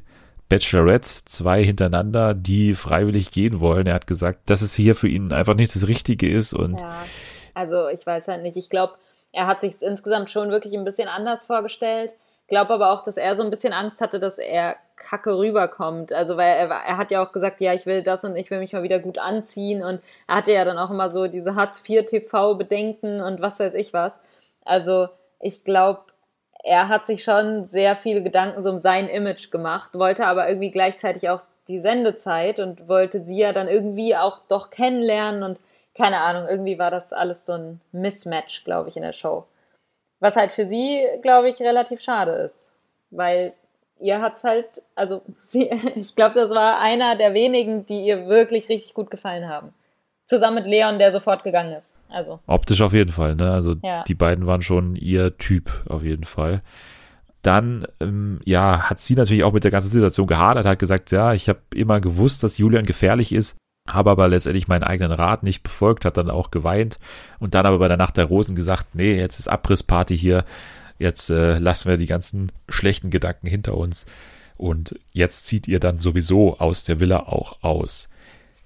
Bachelorettes, zwei hintereinander, die freiwillig gehen wollen. Er hat gesagt, dass es hier für ihn einfach nicht das Richtige ist und ja, also ich weiß halt nicht. Ich glaube, er hat sich insgesamt schon wirklich ein bisschen anders vorgestellt glaube aber auch, dass er so ein bisschen Angst hatte, dass er kacke rüberkommt. Also, weil er, er hat ja auch gesagt, ja, ich will das und ich will mich mal wieder gut anziehen. Und er hatte ja dann auch immer so diese Hartz-IV-TV-Bedenken und was weiß ich was. Also, ich glaube, er hat sich schon sehr viele Gedanken so um sein Image gemacht, wollte aber irgendwie gleichzeitig auch die Sendezeit und wollte sie ja dann irgendwie auch doch kennenlernen und keine Ahnung, irgendwie war das alles so ein Mismatch, glaube ich, in der Show. Was halt für sie, glaube ich, relativ schade ist. Weil ihr hat's halt, also sie, ich glaube, das war einer der wenigen, die ihr wirklich richtig gut gefallen haben. Zusammen mit Leon, der sofort gegangen ist. Also. Optisch auf jeden Fall, ne? Also ja. die beiden waren schon ihr Typ auf jeden Fall. Dann, ähm, ja, hat sie natürlich auch mit der ganzen Situation gehadert, hat gesagt, ja, ich habe immer gewusst, dass Julian gefährlich ist habe aber letztendlich meinen eigenen Rat nicht befolgt, hat dann auch geweint und dann aber bei der Nacht der Rosen gesagt, nee, jetzt ist Abrissparty hier, jetzt äh, lassen wir die ganzen schlechten Gedanken hinter uns und jetzt zieht ihr dann sowieso aus der Villa auch aus.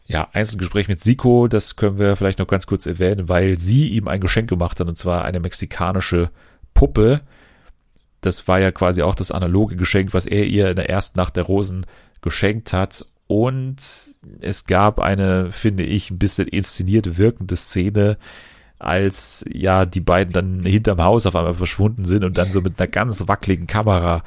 Ja, Einzelgespräch mit Siko, das können wir vielleicht noch ganz kurz erwähnen, weil sie ihm ein Geschenk gemacht hat und zwar eine mexikanische Puppe. Das war ja quasi auch das analoge Geschenk, was er ihr in der ersten Nacht der Rosen geschenkt hat und es gab eine, finde ich, ein bisschen inszeniert wirkende Szene, als ja die beiden dann hinterm Haus auf einmal verschwunden sind und dann so mit einer ganz wackeligen Kamera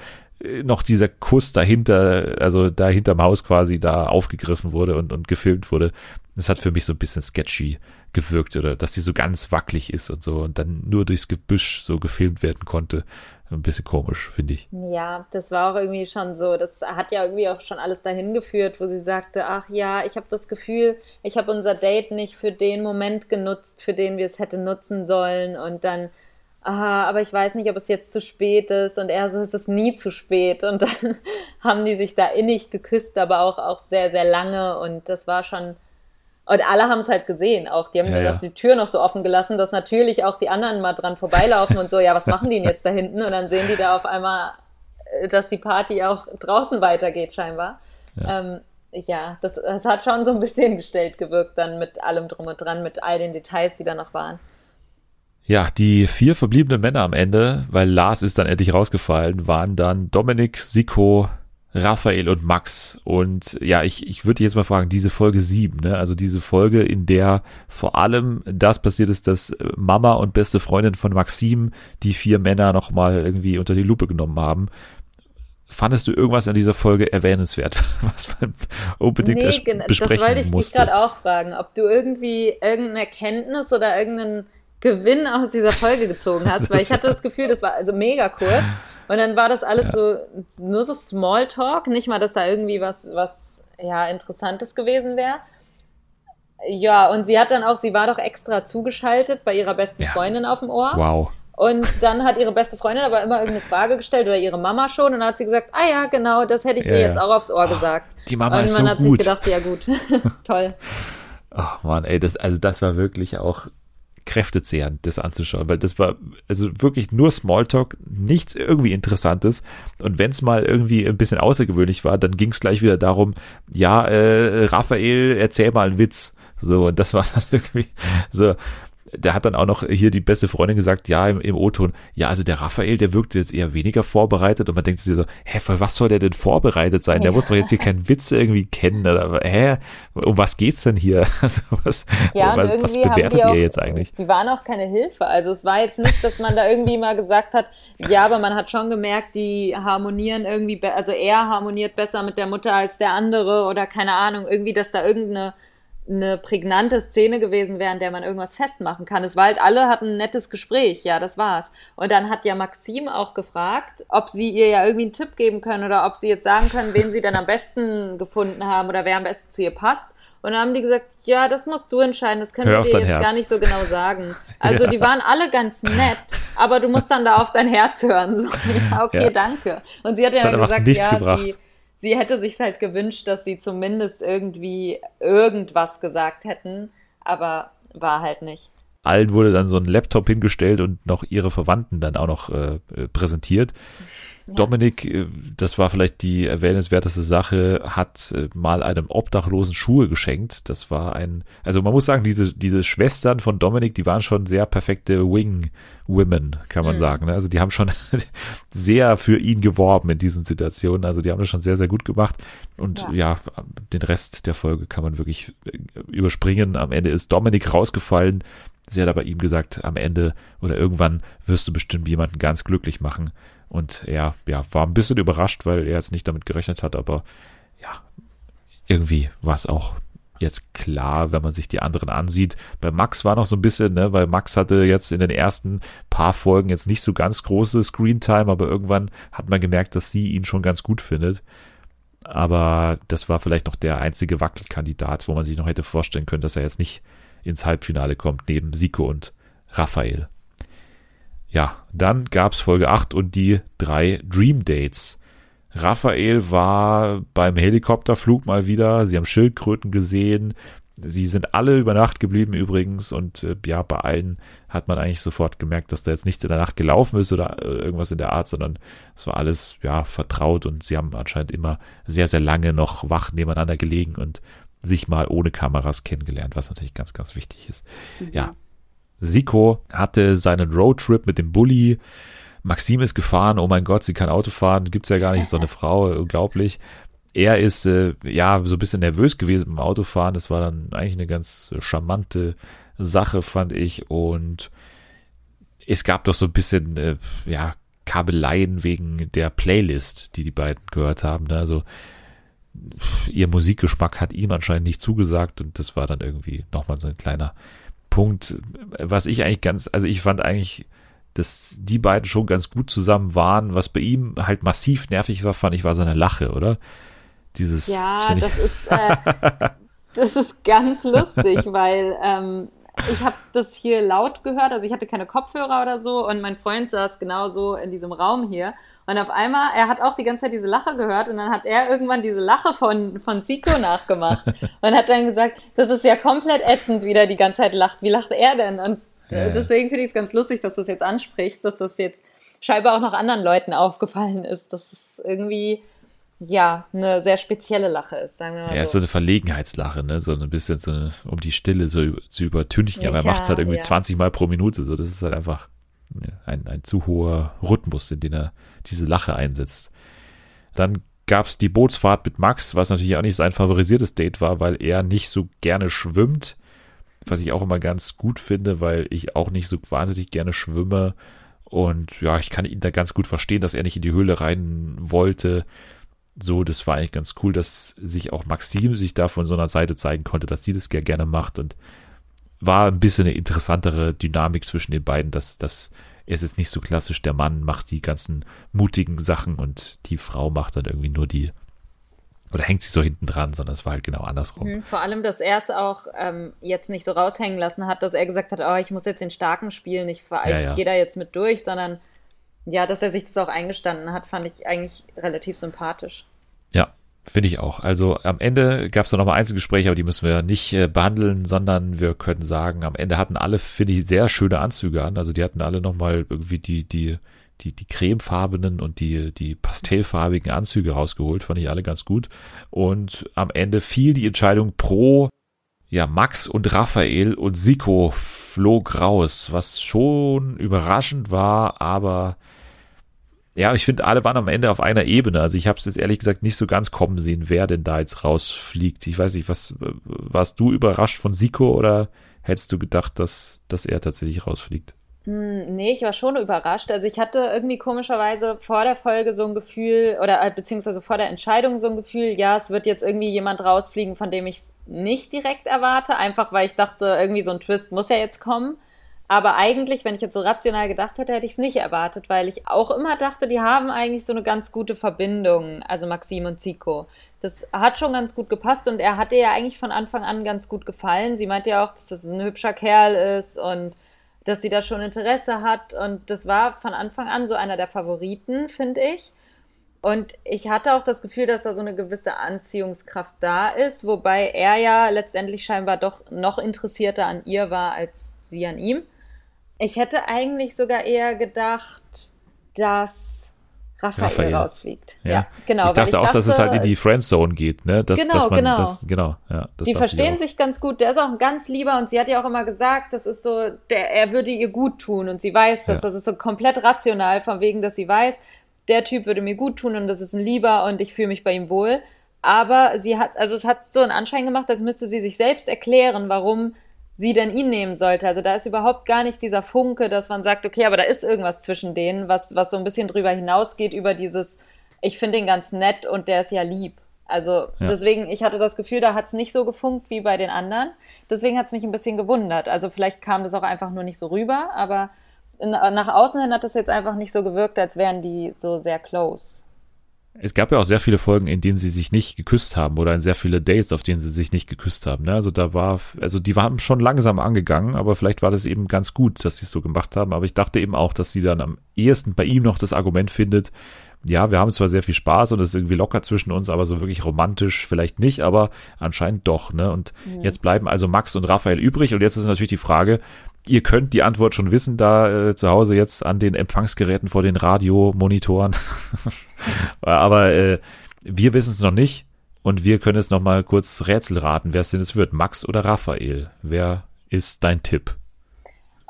noch dieser Kuss dahinter, also da hinterm Haus quasi da aufgegriffen wurde und, und gefilmt wurde. Das hat für mich so ein bisschen sketchy gewirkt oder dass die so ganz wackelig ist und so und dann nur durchs Gebüsch so gefilmt werden konnte ein bisschen komisch, finde ich. Ja, das war auch irgendwie schon so. Das hat ja irgendwie auch schon alles dahin geführt, wo sie sagte, ach ja, ich habe das Gefühl, ich habe unser Date nicht für den Moment genutzt, für den wir es hätten nutzen sollen. Und dann, aha, aber ich weiß nicht, ob es jetzt zu spät ist. Und er so, es ist nie zu spät. Und dann haben die sich da innig geküsst, aber auch, auch sehr, sehr lange. Und das war schon und alle haben es halt gesehen auch. Die haben ja, ja. die Tür noch so offen gelassen, dass natürlich auch die anderen mal dran vorbeilaufen und so, ja, was machen die denn jetzt da hinten? Und dann sehen die da auf einmal, äh, dass die Party auch draußen weitergeht, scheinbar. Ja, ähm, ja das, das hat schon so ein bisschen gestellt gewirkt, dann mit allem drum und dran, mit all den Details, die da noch waren. Ja, die vier verbliebenen Männer am Ende, weil Lars ist dann endlich rausgefallen, waren dann Dominik, Siko, Raphael und Max. Und ja, ich, ich würde jetzt mal fragen, diese Folge 7, ne? also diese Folge, in der vor allem das passiert ist, dass Mama und beste Freundin von Maxim die vier Männer nochmal irgendwie unter die Lupe genommen haben. fandest du irgendwas an dieser Folge erwähnenswert, was man unbedingt nee, besprechen das wollte ich musste? gerade auch fragen, ob du irgendwie irgendeine Erkenntnis oder irgendeinen Gewinn aus dieser Folge gezogen hast, weil ich hatte das Gefühl, das war also mega kurz und dann war das alles ja. so nur so Smalltalk, nicht mal, dass da irgendwie was was ja interessantes gewesen wäre. Ja, und sie hat dann auch, sie war doch extra zugeschaltet bei ihrer besten ja. Freundin auf dem Ohr. Wow. Und dann hat ihre beste Freundin aber immer irgendeine Frage gestellt oder ihre Mama schon und dann hat sie gesagt, ah ja, genau, das hätte ich ja, ihr jetzt auch aufs Ohr oh, gesagt. Die Mama und ist so gut. Und man hat sich gedacht, ja gut, toll. Ach man, ey, das, also das war wirklich auch kräftezehrend, das anzuschauen, weil das war also wirklich nur Smalltalk, nichts irgendwie Interessantes. Und wenn es mal irgendwie ein bisschen außergewöhnlich war, dann ging es gleich wieder darum, ja, äh, Raphael, erzähl mal einen Witz. So, und das war dann irgendwie so, der hat dann auch noch hier die beste Freundin gesagt, ja, im, im O-Ton, ja, also der Raphael, der wirkte jetzt eher weniger vorbereitet und man denkt sich so, hä, für was soll der denn vorbereitet sein? Der ja. muss doch jetzt hier keinen Witz irgendwie kennen oder, hä, um was geht's denn hier? Also was, ja, was, was bewertet auch, ihr jetzt eigentlich? Die waren auch keine Hilfe, also es war jetzt nicht, dass man da irgendwie mal gesagt hat, ja, aber man hat schon gemerkt, die harmonieren irgendwie, also er harmoniert besser mit der Mutter als der andere oder keine Ahnung, irgendwie, dass da irgendeine eine prägnante Szene gewesen wäre, in der man irgendwas festmachen kann. Es war halt, alle hatten ein nettes Gespräch, ja, das war's. Und dann hat ja Maxim auch gefragt, ob sie ihr ja irgendwie einen Tipp geben können oder ob sie jetzt sagen können, wen sie dann am besten gefunden haben oder wer am besten zu ihr passt. Und dann haben die gesagt, ja, das musst du entscheiden, das können wir dir jetzt Herz. gar nicht so genau sagen. Also ja. die waren alle ganz nett, aber du musst dann da auf dein Herz hören. So, ja, okay, ja. danke. Und sie hat das ja hat gesagt, ja, gebracht. sie sie hätte sich halt gewünscht, dass sie zumindest irgendwie irgendwas gesagt hätten, aber war halt nicht. Allen wurde dann so ein Laptop hingestellt und noch ihre Verwandten dann auch noch äh, äh präsentiert. Dominik, äh, das war vielleicht die erwähnenswerteste Sache, hat äh, mal einem Obdachlosen Schuhe geschenkt. Das war ein, also man muss sagen, diese, diese Schwestern von Dominik, die waren schon sehr perfekte Wing-Women, kann man mhm. sagen. Ne? Also die haben schon sehr für ihn geworben in diesen Situationen. Also die haben das schon sehr, sehr gut gemacht. Und ja. ja, den Rest der Folge kann man wirklich äh, überspringen. Am Ende ist Dominik rausgefallen. Sie hat aber ihm gesagt, am Ende oder irgendwann wirst du bestimmt jemanden ganz glücklich machen. Und er ja, war ein bisschen überrascht, weil er jetzt nicht damit gerechnet hat, aber ja, irgendwie war es auch jetzt klar, wenn man sich die anderen ansieht. Bei Max war noch so ein bisschen, ne, weil Max hatte jetzt in den ersten paar Folgen jetzt nicht so ganz große Screentime, aber irgendwann hat man gemerkt, dass sie ihn schon ganz gut findet. Aber das war vielleicht noch der einzige Wackelkandidat, wo man sich noch hätte vorstellen können, dass er jetzt nicht ins Halbfinale kommt, neben Siko und Raphael. Ja, dann gab's Folge 8 und die drei Dream Dates. Raphael war beim Helikopterflug mal wieder. Sie haben Schildkröten gesehen. Sie sind alle über Nacht geblieben übrigens und äh, ja, bei allen hat man eigentlich sofort gemerkt, dass da jetzt nichts in der Nacht gelaufen ist oder äh, irgendwas in der Art, sondern es war alles ja vertraut und sie haben anscheinend immer sehr, sehr lange noch wach nebeneinander gelegen und sich mal ohne Kameras kennengelernt, was natürlich ganz, ganz wichtig ist. Mhm. Ja, Siko hatte seinen Roadtrip mit dem Bulli. Maxim ist gefahren, oh mein Gott, sie kann Auto fahren, gibt's ja gar nicht, so eine Frau, unglaublich. Er ist äh, ja so ein bisschen nervös gewesen beim Autofahren. Das war dann eigentlich eine ganz charmante Sache, fand ich. Und es gab doch so ein bisschen äh, ja Kabeleien wegen der Playlist, die die beiden gehört haben. Ne? Also ihr Musikgeschmack hat ihm anscheinend nicht zugesagt und das war dann irgendwie nochmal so ein kleiner Punkt, was ich eigentlich ganz, also ich fand eigentlich, dass die beiden schon ganz gut zusammen waren. Was bei ihm halt massiv nervig war, fand ich, war seine Lache, oder? Dieses. Ja, das ist, äh, das ist ganz lustig, weil ähm, ich habe das hier laut gehört, also ich hatte keine Kopfhörer oder so und mein Freund saß genauso in diesem Raum hier und auf einmal, er hat auch die ganze Zeit diese Lache gehört und dann hat er irgendwann diese Lache von, von Zico nachgemacht und hat dann gesagt, das ist ja komplett ätzend, wie der die ganze Zeit lacht. Wie lacht er denn? Und ja. deswegen finde ich es ganz lustig, dass du es jetzt ansprichst, dass das jetzt scheinbar auch noch anderen Leuten aufgefallen ist, dass es irgendwie ja, eine sehr spezielle Lache ist, sagen wir mal. Ja, so. ist so eine Verlegenheitslache, ne? So ein bisschen so eine, um die Stille so zu übertünchen. Aber er macht es halt irgendwie ja. 20 Mal pro Minute. So, das ist halt einfach ein, ein zu hoher Rhythmus, in den er diese Lache einsetzt. Dann gab es die Bootsfahrt mit Max, was natürlich auch nicht sein favorisiertes Date war, weil er nicht so gerne schwimmt. Was ich auch immer ganz gut finde, weil ich auch nicht so wahnsinnig gerne schwimme. Und ja, ich kann ihn da ganz gut verstehen, dass er nicht in die Höhle rein wollte. So, das war eigentlich ganz cool, dass sich auch Maxim sich da von so einer Seite zeigen konnte, dass sie das gerne macht und war ein bisschen eine interessantere Dynamik zwischen den beiden, dass, dass er ist jetzt nicht so klassisch, der Mann macht die ganzen mutigen Sachen und die Frau macht dann irgendwie nur die oder hängt sie so hinten dran, sondern es war halt genau andersrum. Mhm, vor allem, dass er es auch ähm, jetzt nicht so raushängen lassen hat, dass er gesagt hat, oh, ich muss jetzt den Starken spielen, ich, ich ja, ja. gehe da jetzt mit durch, sondern ja, dass er sich das auch eingestanden hat, fand ich eigentlich relativ sympathisch. Ja, finde ich auch. Also am Ende gab es noch mal Einzelgespräche, aber die müssen wir nicht äh, behandeln, sondern wir können sagen, am Ende hatten alle, finde ich, sehr schöne Anzüge an. Also die hatten alle noch mal irgendwie die, die die, die cremefarbenen und die, die pastellfarbigen Anzüge rausgeholt, fand ich alle ganz gut. Und am Ende fiel die Entscheidung pro ja, Max und Raphael und Siko flog raus, was schon überraschend war, aber ja, ich finde, alle waren am Ende auf einer Ebene. Also ich habe es jetzt ehrlich gesagt nicht so ganz kommen sehen, wer denn da jetzt rausfliegt. Ich weiß nicht, was warst du überrascht von Siko oder hättest du gedacht, dass, dass er tatsächlich rausfliegt? Hm, nee, ich war schon überrascht. Also ich hatte irgendwie komischerweise vor der Folge so ein Gefühl, oder äh, beziehungsweise vor der Entscheidung so ein Gefühl, ja, es wird jetzt irgendwie jemand rausfliegen, von dem ich es nicht direkt erwarte, einfach weil ich dachte, irgendwie so ein Twist muss ja jetzt kommen. Aber eigentlich, wenn ich jetzt so rational gedacht hätte, hätte ich es nicht erwartet, weil ich auch immer dachte, die haben eigentlich so eine ganz gute Verbindung, also Maxim und Zico. Das hat schon ganz gut gepasst und er hatte ja eigentlich von Anfang an ganz gut gefallen. Sie meinte ja auch, dass das ein hübscher Kerl ist und dass sie da schon Interesse hat. Und das war von Anfang an so einer der Favoriten, finde ich. Und ich hatte auch das Gefühl, dass da so eine gewisse Anziehungskraft da ist, wobei er ja letztendlich scheinbar doch noch interessierter an ihr war als sie an ihm. Ich hätte eigentlich sogar eher gedacht, dass Raphael, Raphael. rausfliegt. Ja, ja genau. Ich dachte ich auch, dachte, dass es halt in die Friendzone geht, ne? Dass, genau, dass man, genau. Das, genau, ja, das die verstehen sich ganz gut. Der ist auch ein ganz lieber und sie hat ja auch immer gesagt, das ist so, der, er würde ihr gut tun und sie weiß das. Ja. Das ist so komplett rational, von wegen, dass sie weiß, der Typ würde mir gut tun und das ist ein Lieber und ich fühle mich bei ihm wohl. Aber sie hat, also es hat so einen Anschein gemacht, als müsste sie sich selbst erklären, warum sie denn ihn nehmen sollte. Also da ist überhaupt gar nicht dieser Funke, dass man sagt, okay, aber da ist irgendwas zwischen denen, was, was so ein bisschen drüber hinausgeht, über dieses, ich finde ihn ganz nett und der ist ja lieb. Also ja. deswegen, ich hatte das Gefühl, da hat es nicht so gefunkt wie bei den anderen. Deswegen hat es mich ein bisschen gewundert. Also vielleicht kam das auch einfach nur nicht so rüber, aber nach außen hin hat es jetzt einfach nicht so gewirkt, als wären die so sehr close. Es gab ja auch sehr viele Folgen, in denen sie sich nicht geküsst haben oder in sehr viele Dates, auf denen sie sich nicht geküsst haben. Ne? Also da war, also die waren schon langsam angegangen, aber vielleicht war das eben ganz gut, dass sie es so gemacht haben. Aber ich dachte eben auch, dass sie dann am ehesten bei ihm noch das Argument findet, ja, wir haben zwar sehr viel Spaß und es ist irgendwie locker zwischen uns, aber so wirklich romantisch vielleicht nicht, aber anscheinend doch, ne? Und mhm. jetzt bleiben also Max und Raphael übrig und jetzt ist natürlich die Frage, ihr könnt die Antwort schon wissen, da äh, zu Hause jetzt an den Empfangsgeräten vor den Radiomonitoren. Aber äh, wir wissen es noch nicht und wir können es noch mal kurz Rätsel raten, wer es denn jetzt wird, Max oder Raphael. Wer ist dein Tipp?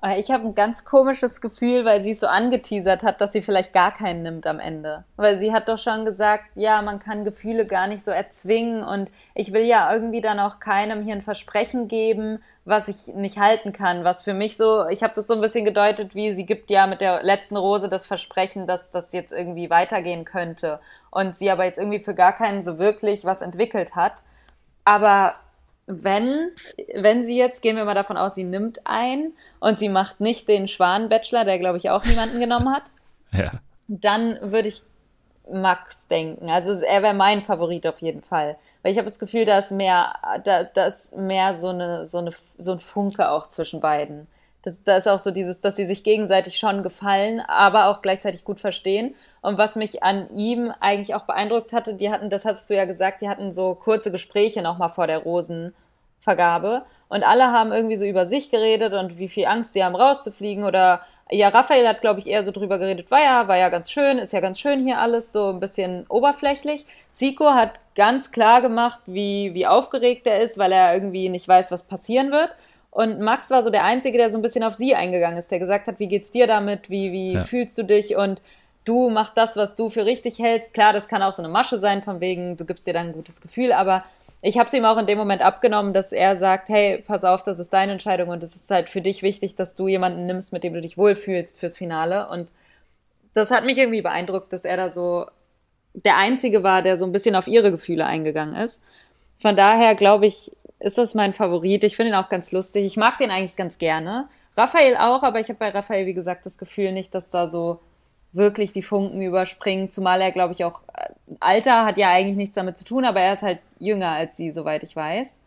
Äh, ich habe ein ganz komisches Gefühl, weil sie es so angeteasert hat, dass sie vielleicht gar keinen nimmt am Ende. Weil sie hat doch schon gesagt, ja, man kann Gefühle gar nicht so erzwingen und ich will ja irgendwie dann auch keinem hier ein Versprechen geben, was ich nicht halten kann. Was für mich so, ich habe das so ein bisschen gedeutet, wie sie gibt ja mit der letzten Rose das Versprechen, dass das jetzt irgendwie weitergehen könnte. Und sie aber jetzt irgendwie für gar keinen so wirklich was entwickelt hat. Aber wenn, wenn sie jetzt, gehen wir mal davon aus, sie nimmt ein und sie macht nicht den Schwan-Bachelor, der glaube ich auch niemanden genommen hat, ja. dann würde ich Max denken. Also er wäre mein Favorit auf jeden Fall. Weil ich habe das Gefühl, da ist mehr, da, da ist mehr so, eine, so, eine, so ein Funke auch zwischen beiden. Das, da ist auch so dieses, dass sie sich gegenseitig schon gefallen, aber auch gleichzeitig gut verstehen. Und was mich an ihm eigentlich auch beeindruckt hatte, die hatten, das hast du ja gesagt, die hatten so kurze Gespräche nochmal vor der Rosenvergabe. Und alle haben irgendwie so über sich geredet und wie viel Angst sie haben rauszufliegen oder ja, Raphael hat, glaube ich, eher so drüber geredet, war ja, war ja ganz schön, ist ja ganz schön hier alles, so ein bisschen oberflächlich. Zico hat ganz klar gemacht, wie, wie aufgeregt er ist, weil er irgendwie nicht weiß, was passieren wird. Und Max war so der Einzige, der so ein bisschen auf sie eingegangen ist, der gesagt hat, wie geht's dir damit, wie, wie ja. fühlst du dich und du mach das, was du für richtig hältst. Klar, das kann auch so eine Masche sein, von wegen, du gibst dir dann ein gutes Gefühl, aber ich habe es ihm auch in dem Moment abgenommen, dass er sagt, hey, pass auf, das ist deine Entscheidung und es ist halt für dich wichtig, dass du jemanden nimmst, mit dem du dich wohlfühlst fürs Finale. Und das hat mich irgendwie beeindruckt, dass er da so der Einzige war, der so ein bisschen auf ihre Gefühle eingegangen ist. Von daher glaube ich, ist das mein Favorit. Ich finde ihn auch ganz lustig. Ich mag den eigentlich ganz gerne. Raphael auch, aber ich habe bei Raphael, wie gesagt, das Gefühl nicht, dass da so wirklich die Funken überspringen, zumal er, glaube ich, auch äh, Alter hat ja eigentlich nichts damit zu tun, aber er ist halt jünger als sie, soweit ich weiß.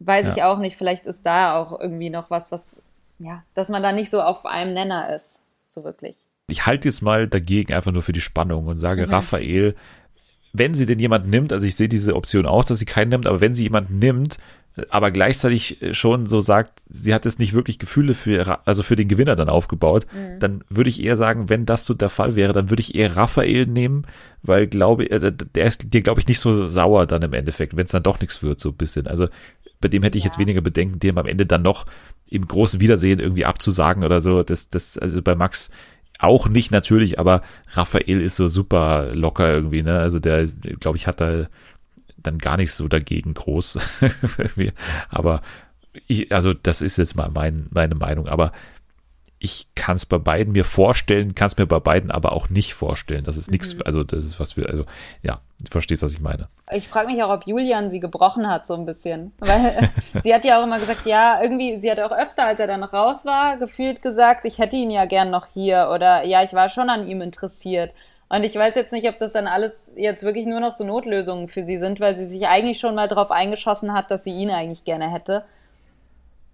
Weiß ja. ich auch nicht, vielleicht ist da auch irgendwie noch was, was, ja, dass man da nicht so auf einem Nenner ist, so wirklich. Ich halte jetzt mal dagegen einfach nur für die Spannung und sage, mhm. Raphael, wenn sie denn jemanden nimmt, also ich sehe diese Option auch, dass sie keinen nimmt, aber wenn sie jemanden nimmt, aber gleichzeitig schon so sagt, sie hat jetzt nicht wirklich Gefühle für, also für den Gewinner dann aufgebaut, mhm. dann würde ich eher sagen, wenn das so der Fall wäre, dann würde ich eher Raphael nehmen, weil glaube, äh, der ist dir, glaube ich, nicht so sauer dann im Endeffekt, wenn es dann doch nichts wird, so ein bisschen. Also bei dem hätte ich ja. jetzt weniger Bedenken, dem am Ende dann noch im großen Wiedersehen irgendwie abzusagen oder so. Das, das, also bei Max auch nicht natürlich, aber Raphael ist so super locker irgendwie, ne? Also der, glaube ich, hat da dann gar nicht so dagegen groß. aber ich, also das ist jetzt mal mein, meine Meinung. Aber ich kann es bei beiden mir vorstellen, kann es mir bei beiden aber auch nicht vorstellen. Das ist nichts, mhm. also das ist was wir, also ja, versteht, was ich meine. Ich frage mich auch, ob Julian sie gebrochen hat, so ein bisschen. Weil sie hat ja auch immer gesagt, ja, irgendwie, sie hat auch öfter, als er dann raus war, gefühlt gesagt, ich hätte ihn ja gern noch hier oder ja, ich war schon an ihm interessiert. Und ich weiß jetzt nicht, ob das dann alles jetzt wirklich nur noch so Notlösungen für sie sind, weil sie sich eigentlich schon mal darauf eingeschossen hat, dass sie ihn eigentlich gerne hätte.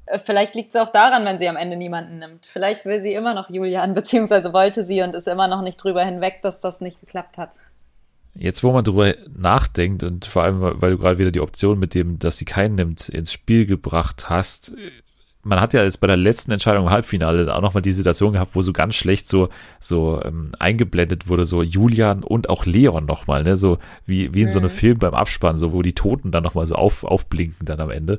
Äh, vielleicht liegt es auch daran, wenn sie am Ende niemanden nimmt. Vielleicht will sie immer noch Julian, beziehungsweise wollte sie und ist immer noch nicht drüber hinweg, dass das nicht geklappt hat. Jetzt, wo man drüber nachdenkt und vor allem, weil du gerade wieder die Option mit dem, dass sie keinen nimmt, ins Spiel gebracht hast, man hat ja jetzt bei der letzten Entscheidung im Halbfinale auch nochmal die Situation gehabt, wo so ganz schlecht so, so ähm, eingeblendet wurde, so Julian und auch Leon nochmal, ne, so wie, wie in mhm. so einem Film beim Abspann, so wo die Toten dann nochmal so auf, aufblinken dann am Ende.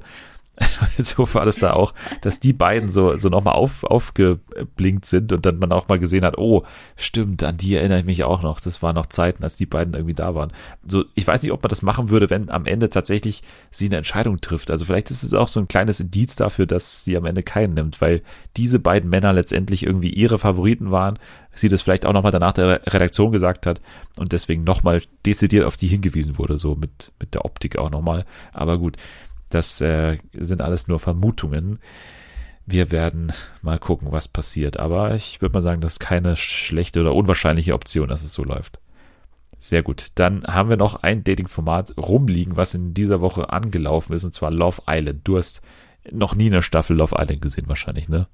so war das da auch, dass die beiden so, so nochmal auf, aufgeblinkt sind und dann man auch mal gesehen hat, oh, stimmt, an die erinnere ich mich auch noch. Das waren noch Zeiten, als die beiden irgendwie da waren. So, ich weiß nicht, ob man das machen würde, wenn am Ende tatsächlich sie eine Entscheidung trifft. Also vielleicht ist es auch so ein kleines Indiz dafür, dass sie am Ende keinen nimmt, weil diese beiden Männer letztendlich irgendwie ihre Favoriten waren, sie das vielleicht auch nochmal danach der Redaktion gesagt hat und deswegen nochmal dezidiert auf die hingewiesen wurde, so mit, mit der Optik auch nochmal. Aber gut, das äh, sind alles nur Vermutungen. Wir werden mal gucken, was passiert. Aber ich würde mal sagen, das ist keine schlechte oder unwahrscheinliche Option, dass es so läuft. Sehr gut. Dann haben wir noch ein Dating-Format rumliegen, was in dieser Woche angelaufen ist, und zwar Love Island. Du hast noch nie eine Staffel Love Island gesehen, wahrscheinlich, ne?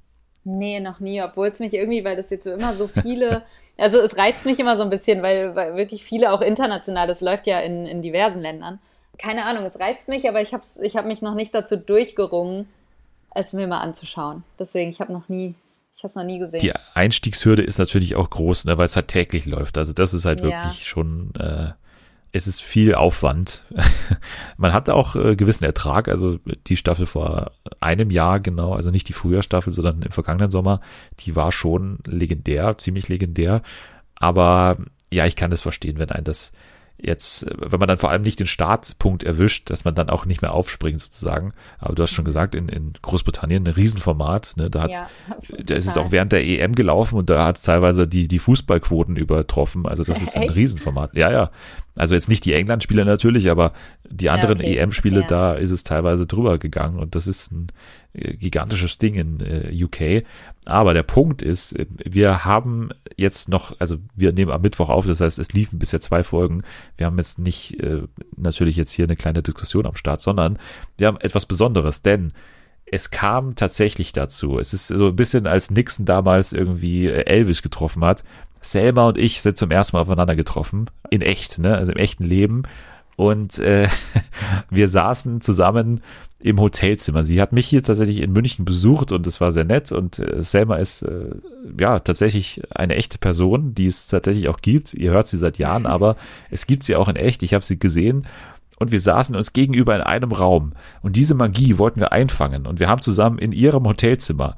Nee, noch nie, obwohl es mich irgendwie, weil das jetzt so immer so viele, also es reizt mich immer so ein bisschen, weil, weil wirklich viele auch international, das läuft ja in, in diversen Ländern keine Ahnung, es reizt mich, aber ich habe ich hab mich noch nicht dazu durchgerungen, es mir mal anzuschauen. Deswegen, ich habe noch nie, ich habe es noch nie gesehen. Die Einstiegshürde ist natürlich auch groß, ne, weil es halt täglich läuft. Also das ist halt ja. wirklich schon, äh, es ist viel Aufwand. Man hat auch äh, gewissen Ertrag, also die Staffel vor einem Jahr genau, also nicht die Frühjahrstaffel, sondern im vergangenen Sommer, die war schon legendär, ziemlich legendär. Aber ja, ich kann das verstehen, wenn ein das jetzt, wenn man dann vor allem nicht den Startpunkt erwischt, dass man dann auch nicht mehr aufspringt sozusagen. Aber du hast schon gesagt, in, in Großbritannien ein Riesenformat, ne, da hat's, ja, da ist es auch während der EM gelaufen und da hat es teilweise die, die Fußballquoten übertroffen. Also das ist ein Riesenformat. Ja, ja. Also jetzt nicht die England-Spiele natürlich, aber die anderen ja, okay. EM-Spiele, ja. da ist es teilweise drüber gegangen und das ist ein äh, gigantisches Ding in äh, UK. Aber der Punkt ist, äh, wir haben jetzt noch, also wir nehmen am Mittwoch auf, das heißt, es liefen bisher zwei Folgen. Wir haben jetzt nicht äh, natürlich jetzt hier eine kleine Diskussion am Start, sondern wir haben etwas Besonderes, denn es kam tatsächlich dazu. Es ist so ein bisschen, als Nixon damals irgendwie äh, Elvis getroffen hat. Selma und ich sind zum ersten Mal aufeinander getroffen. In echt, ne? Also im echten Leben. Und äh, wir saßen zusammen im Hotelzimmer. Sie hat mich hier tatsächlich in München besucht und es war sehr nett. Und äh, Selma ist äh, ja tatsächlich eine echte Person, die es tatsächlich auch gibt. Ihr hört sie seit Jahren, aber es gibt sie auch in echt. Ich habe sie gesehen und wir saßen uns gegenüber in einem Raum. Und diese Magie wollten wir einfangen. Und wir haben zusammen in ihrem Hotelzimmer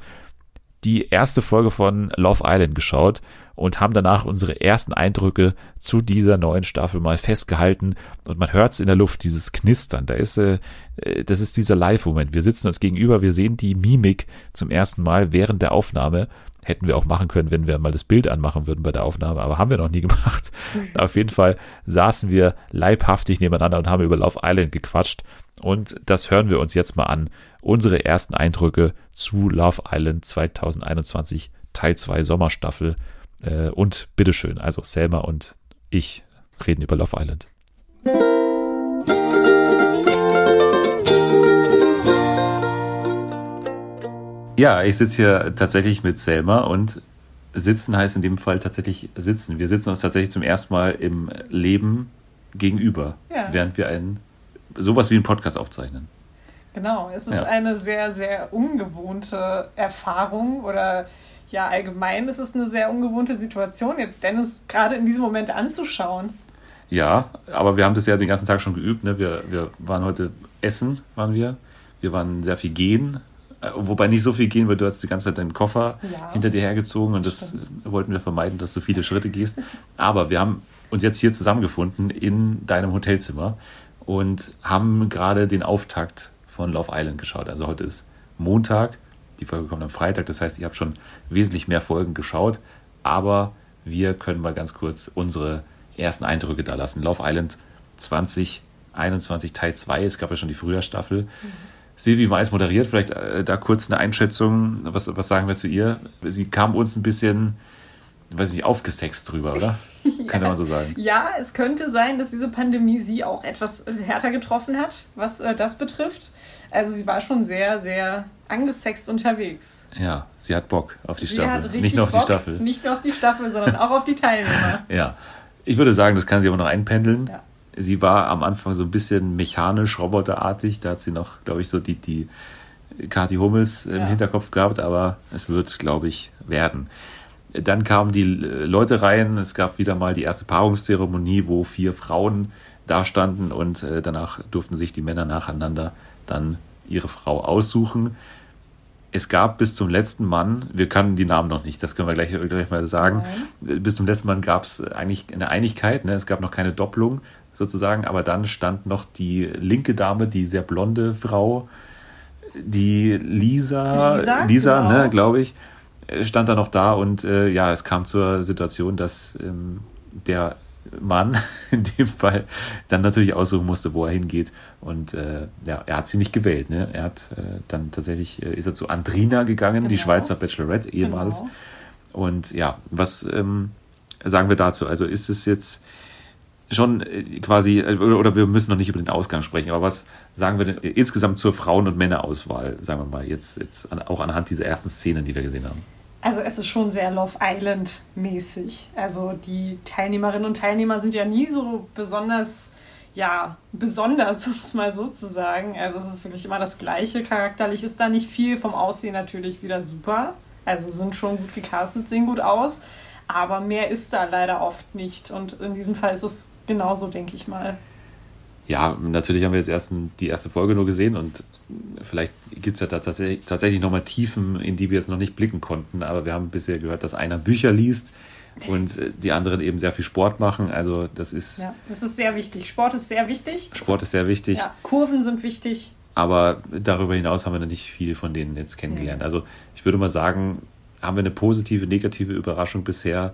die erste Folge von Love Island geschaut und haben danach unsere ersten Eindrücke zu dieser neuen Staffel mal festgehalten und man hört es in der Luft, dieses Knistern. Da ist, äh, äh, das ist dieser Live-Moment. Wir sitzen uns gegenüber, wir sehen die Mimik zum ersten Mal während der Aufnahme. Hätten wir auch machen können, wenn wir mal das Bild anmachen würden bei der Aufnahme, aber haben wir noch nie gemacht. Auf jeden Fall saßen wir leibhaftig nebeneinander und haben über Love Island gequatscht. Und das hören wir uns jetzt mal an. Unsere ersten Eindrücke zu Love Island 2021 Teil 2 Sommerstaffel. Äh, und bitteschön, also Selma und ich reden über Love Island. Ja, ich sitze hier tatsächlich mit Selma und sitzen heißt in dem Fall tatsächlich sitzen. Wir sitzen uns tatsächlich zum ersten Mal im Leben gegenüber, ja. während wir einen sowas wie einen Podcast aufzeichnen. Genau, es ist ja. eine sehr, sehr ungewohnte Erfahrung oder ja, allgemein ist es eine sehr ungewohnte Situation, jetzt Dennis gerade in diesem Moment anzuschauen. Ja, aber wir haben das ja den ganzen Tag schon geübt. Ne? Wir, wir waren heute essen, waren wir. Wir waren sehr viel gehen. Äh, wobei nicht so viel gehen, weil du hast die ganze Zeit deinen Koffer ja, hinter dir hergezogen und das stimmt. wollten wir vermeiden, dass du viele Schritte gehst. Aber wir haben uns jetzt hier zusammengefunden in deinem Hotelzimmer und haben gerade den Auftakt von Love Island geschaut. Also heute ist Montag die Folge kommt am Freitag, das heißt, ihr habt schon wesentlich mehr Folgen geschaut, aber wir können mal ganz kurz unsere ersten Eindrücke da lassen. Love Island 2021 Teil 2, es gab ja schon die Frühjahrstaffel. Mhm. Silvi Mais moderiert, vielleicht äh, da kurz eine Einschätzung. Was, was sagen wir zu ihr? Sie kam uns ein bisschen, weiß nicht, aufgesext drüber, oder? Kann ja. man so sagen. Ja, es könnte sein, dass diese Pandemie sie auch etwas härter getroffen hat, was äh, das betrifft. Also sie war schon sehr, sehr angesext unterwegs. Ja, sie hat Bock auf die sie Staffel. nicht nur auf Bock, die Staffel. Nicht nur auf die Staffel, sondern auch auf die Teilnehmer. Ja. Ich würde sagen, das kann sie aber noch einpendeln. Ja. Sie war am Anfang so ein bisschen mechanisch, roboterartig. Da hat sie noch, glaube ich, so die, die Kati Hummels im ja. Hinterkopf gehabt, aber es wird, glaube ich, werden. Dann kamen die Leute rein. Es gab wieder mal die erste Paarungszeremonie, wo vier Frauen da standen und äh, danach durften sich die Männer nacheinander dann ihre Frau aussuchen. Es gab bis zum letzten Mann, wir können die Namen noch nicht, das können wir gleich, gleich mal sagen. Nein. Bis zum letzten Mann gab es eigentlich eine Einigkeit, ne? es gab noch keine Doppelung sozusagen, aber dann stand noch die linke Dame, die sehr blonde Frau, die Lisa, Lisa, Lisa genau. ne, glaube ich, stand da noch da und äh, ja, es kam zur Situation, dass ähm, der Mann in dem Fall dann natürlich aussuchen musste, wo er hingeht. Und äh, ja, er hat sie nicht gewählt. Ne? Er hat äh, dann tatsächlich, äh, ist er zu Andrina gegangen, genau. die Schweizer Bachelorette ehemals. Genau. Und ja, was ähm, sagen wir dazu? Also ist es jetzt schon äh, quasi, äh, oder wir müssen noch nicht über den Ausgang sprechen, aber was sagen wir denn insgesamt zur Frauen- und Männerauswahl, sagen wir mal, jetzt, jetzt auch anhand dieser ersten Szenen, die wir gesehen haben? Also es ist schon sehr Love Island mäßig. Also die Teilnehmerinnen und Teilnehmer sind ja nie so besonders, ja, besonders, um es mal so zu sagen. Also es ist wirklich immer das Gleiche. Charakterlich ist da nicht viel. Vom Aussehen natürlich wieder super. Also sind schon gut gecastet, sehen gut aus. Aber mehr ist da leider oft nicht. Und in diesem Fall ist es genauso, denke ich mal ja, natürlich haben wir jetzt erst die erste Folge nur gesehen und vielleicht gibt es ja da tatsächlich, tatsächlich nochmal Tiefen, in die wir jetzt noch nicht blicken konnten. Aber wir haben bisher gehört, dass einer Bücher liest und äh, die anderen eben sehr viel Sport machen. Also das ist. Ja, das ist sehr wichtig. Sport ist sehr wichtig. Sport ist sehr wichtig. Ja, Kurven sind wichtig. Aber darüber hinaus haben wir noch nicht viel von denen jetzt kennengelernt. Nee. Also ich würde mal sagen, haben wir eine positive, negative Überraschung bisher.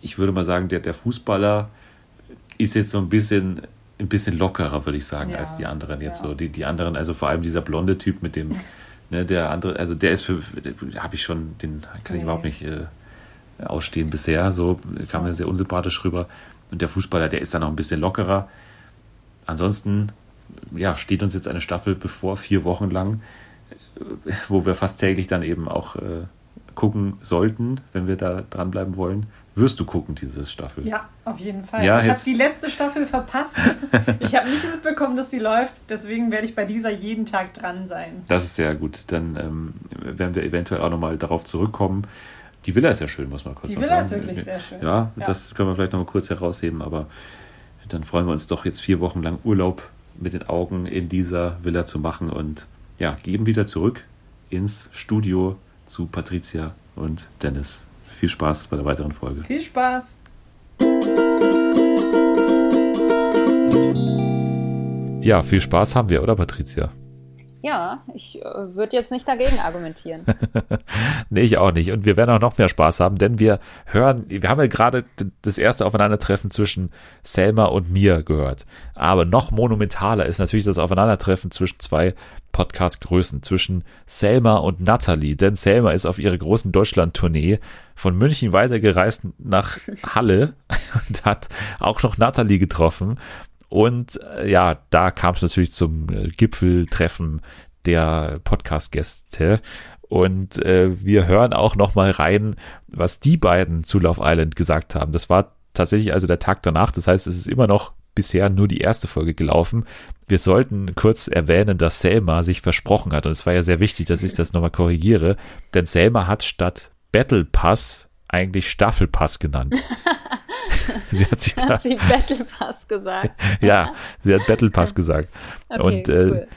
Ich würde mal sagen, der, der Fußballer ist jetzt so ein bisschen ein bisschen lockerer, würde ich sagen, ja. als die anderen jetzt ja. so. Die, die anderen, also vor allem dieser blonde Typ mit dem, ne, der andere, also der ist für, habe ich schon, den kann ich überhaupt nicht äh, ausstehen bisher. So kam mir sehr unsympathisch rüber. Und der Fußballer, der ist dann auch ein bisschen lockerer. Ansonsten, ja, steht uns jetzt eine Staffel bevor, vier Wochen lang, wo wir fast täglich dann eben auch äh, gucken sollten, wenn wir da dranbleiben wollen wirst du gucken, diese Staffel. Ja, auf jeden Fall. Ja, ich habe die letzte Staffel verpasst. ich habe nicht mitbekommen, dass sie läuft. Deswegen werde ich bei dieser jeden Tag dran sein. Das ist sehr gut. Dann ähm, werden wir eventuell auch nochmal darauf zurückkommen. Die Villa ist ja schön, muss man kurz die sagen. Die Villa ist wirklich sehr schön. Ja, ja, das können wir vielleicht nochmal kurz herausheben. Aber dann freuen wir uns doch jetzt vier Wochen lang Urlaub mit den Augen in dieser Villa zu machen und ja, geben wieder zurück ins Studio zu Patricia und Dennis. Viel Spaß bei der weiteren Folge. Viel Spaß. Ja, viel Spaß haben wir, oder Patricia? Ja, ich äh, würde jetzt nicht dagegen argumentieren. nee, ich auch nicht. Und wir werden auch noch mehr Spaß haben, denn wir hören, wir haben ja gerade das erste Aufeinandertreffen zwischen Selma und mir gehört. Aber noch monumentaler ist natürlich das Aufeinandertreffen zwischen zwei Podcast-Größen, zwischen Selma und Natalie. Denn Selma ist auf ihrer großen Deutschland-Tournee von München weitergereist nach Halle und hat auch noch Natalie getroffen. Und äh, ja, da kam es natürlich zum äh, Gipfeltreffen der Podcast-Gäste. Und äh, wir hören auch noch mal rein, was die beiden zu Love Island gesagt haben. Das war tatsächlich also der Tag danach. Das heißt, es ist immer noch bisher nur die erste Folge gelaufen. Wir sollten kurz erwähnen, dass Selma sich versprochen hat. Und es war ja sehr wichtig, dass ich das nochmal korrigiere. Denn Selma hat statt Battle Pass eigentlich Staffelpass genannt. sie hat sich da. Hat sie Battle Pass gesagt? ja, sie hat Battle Pass gesagt. Okay, und äh, cool.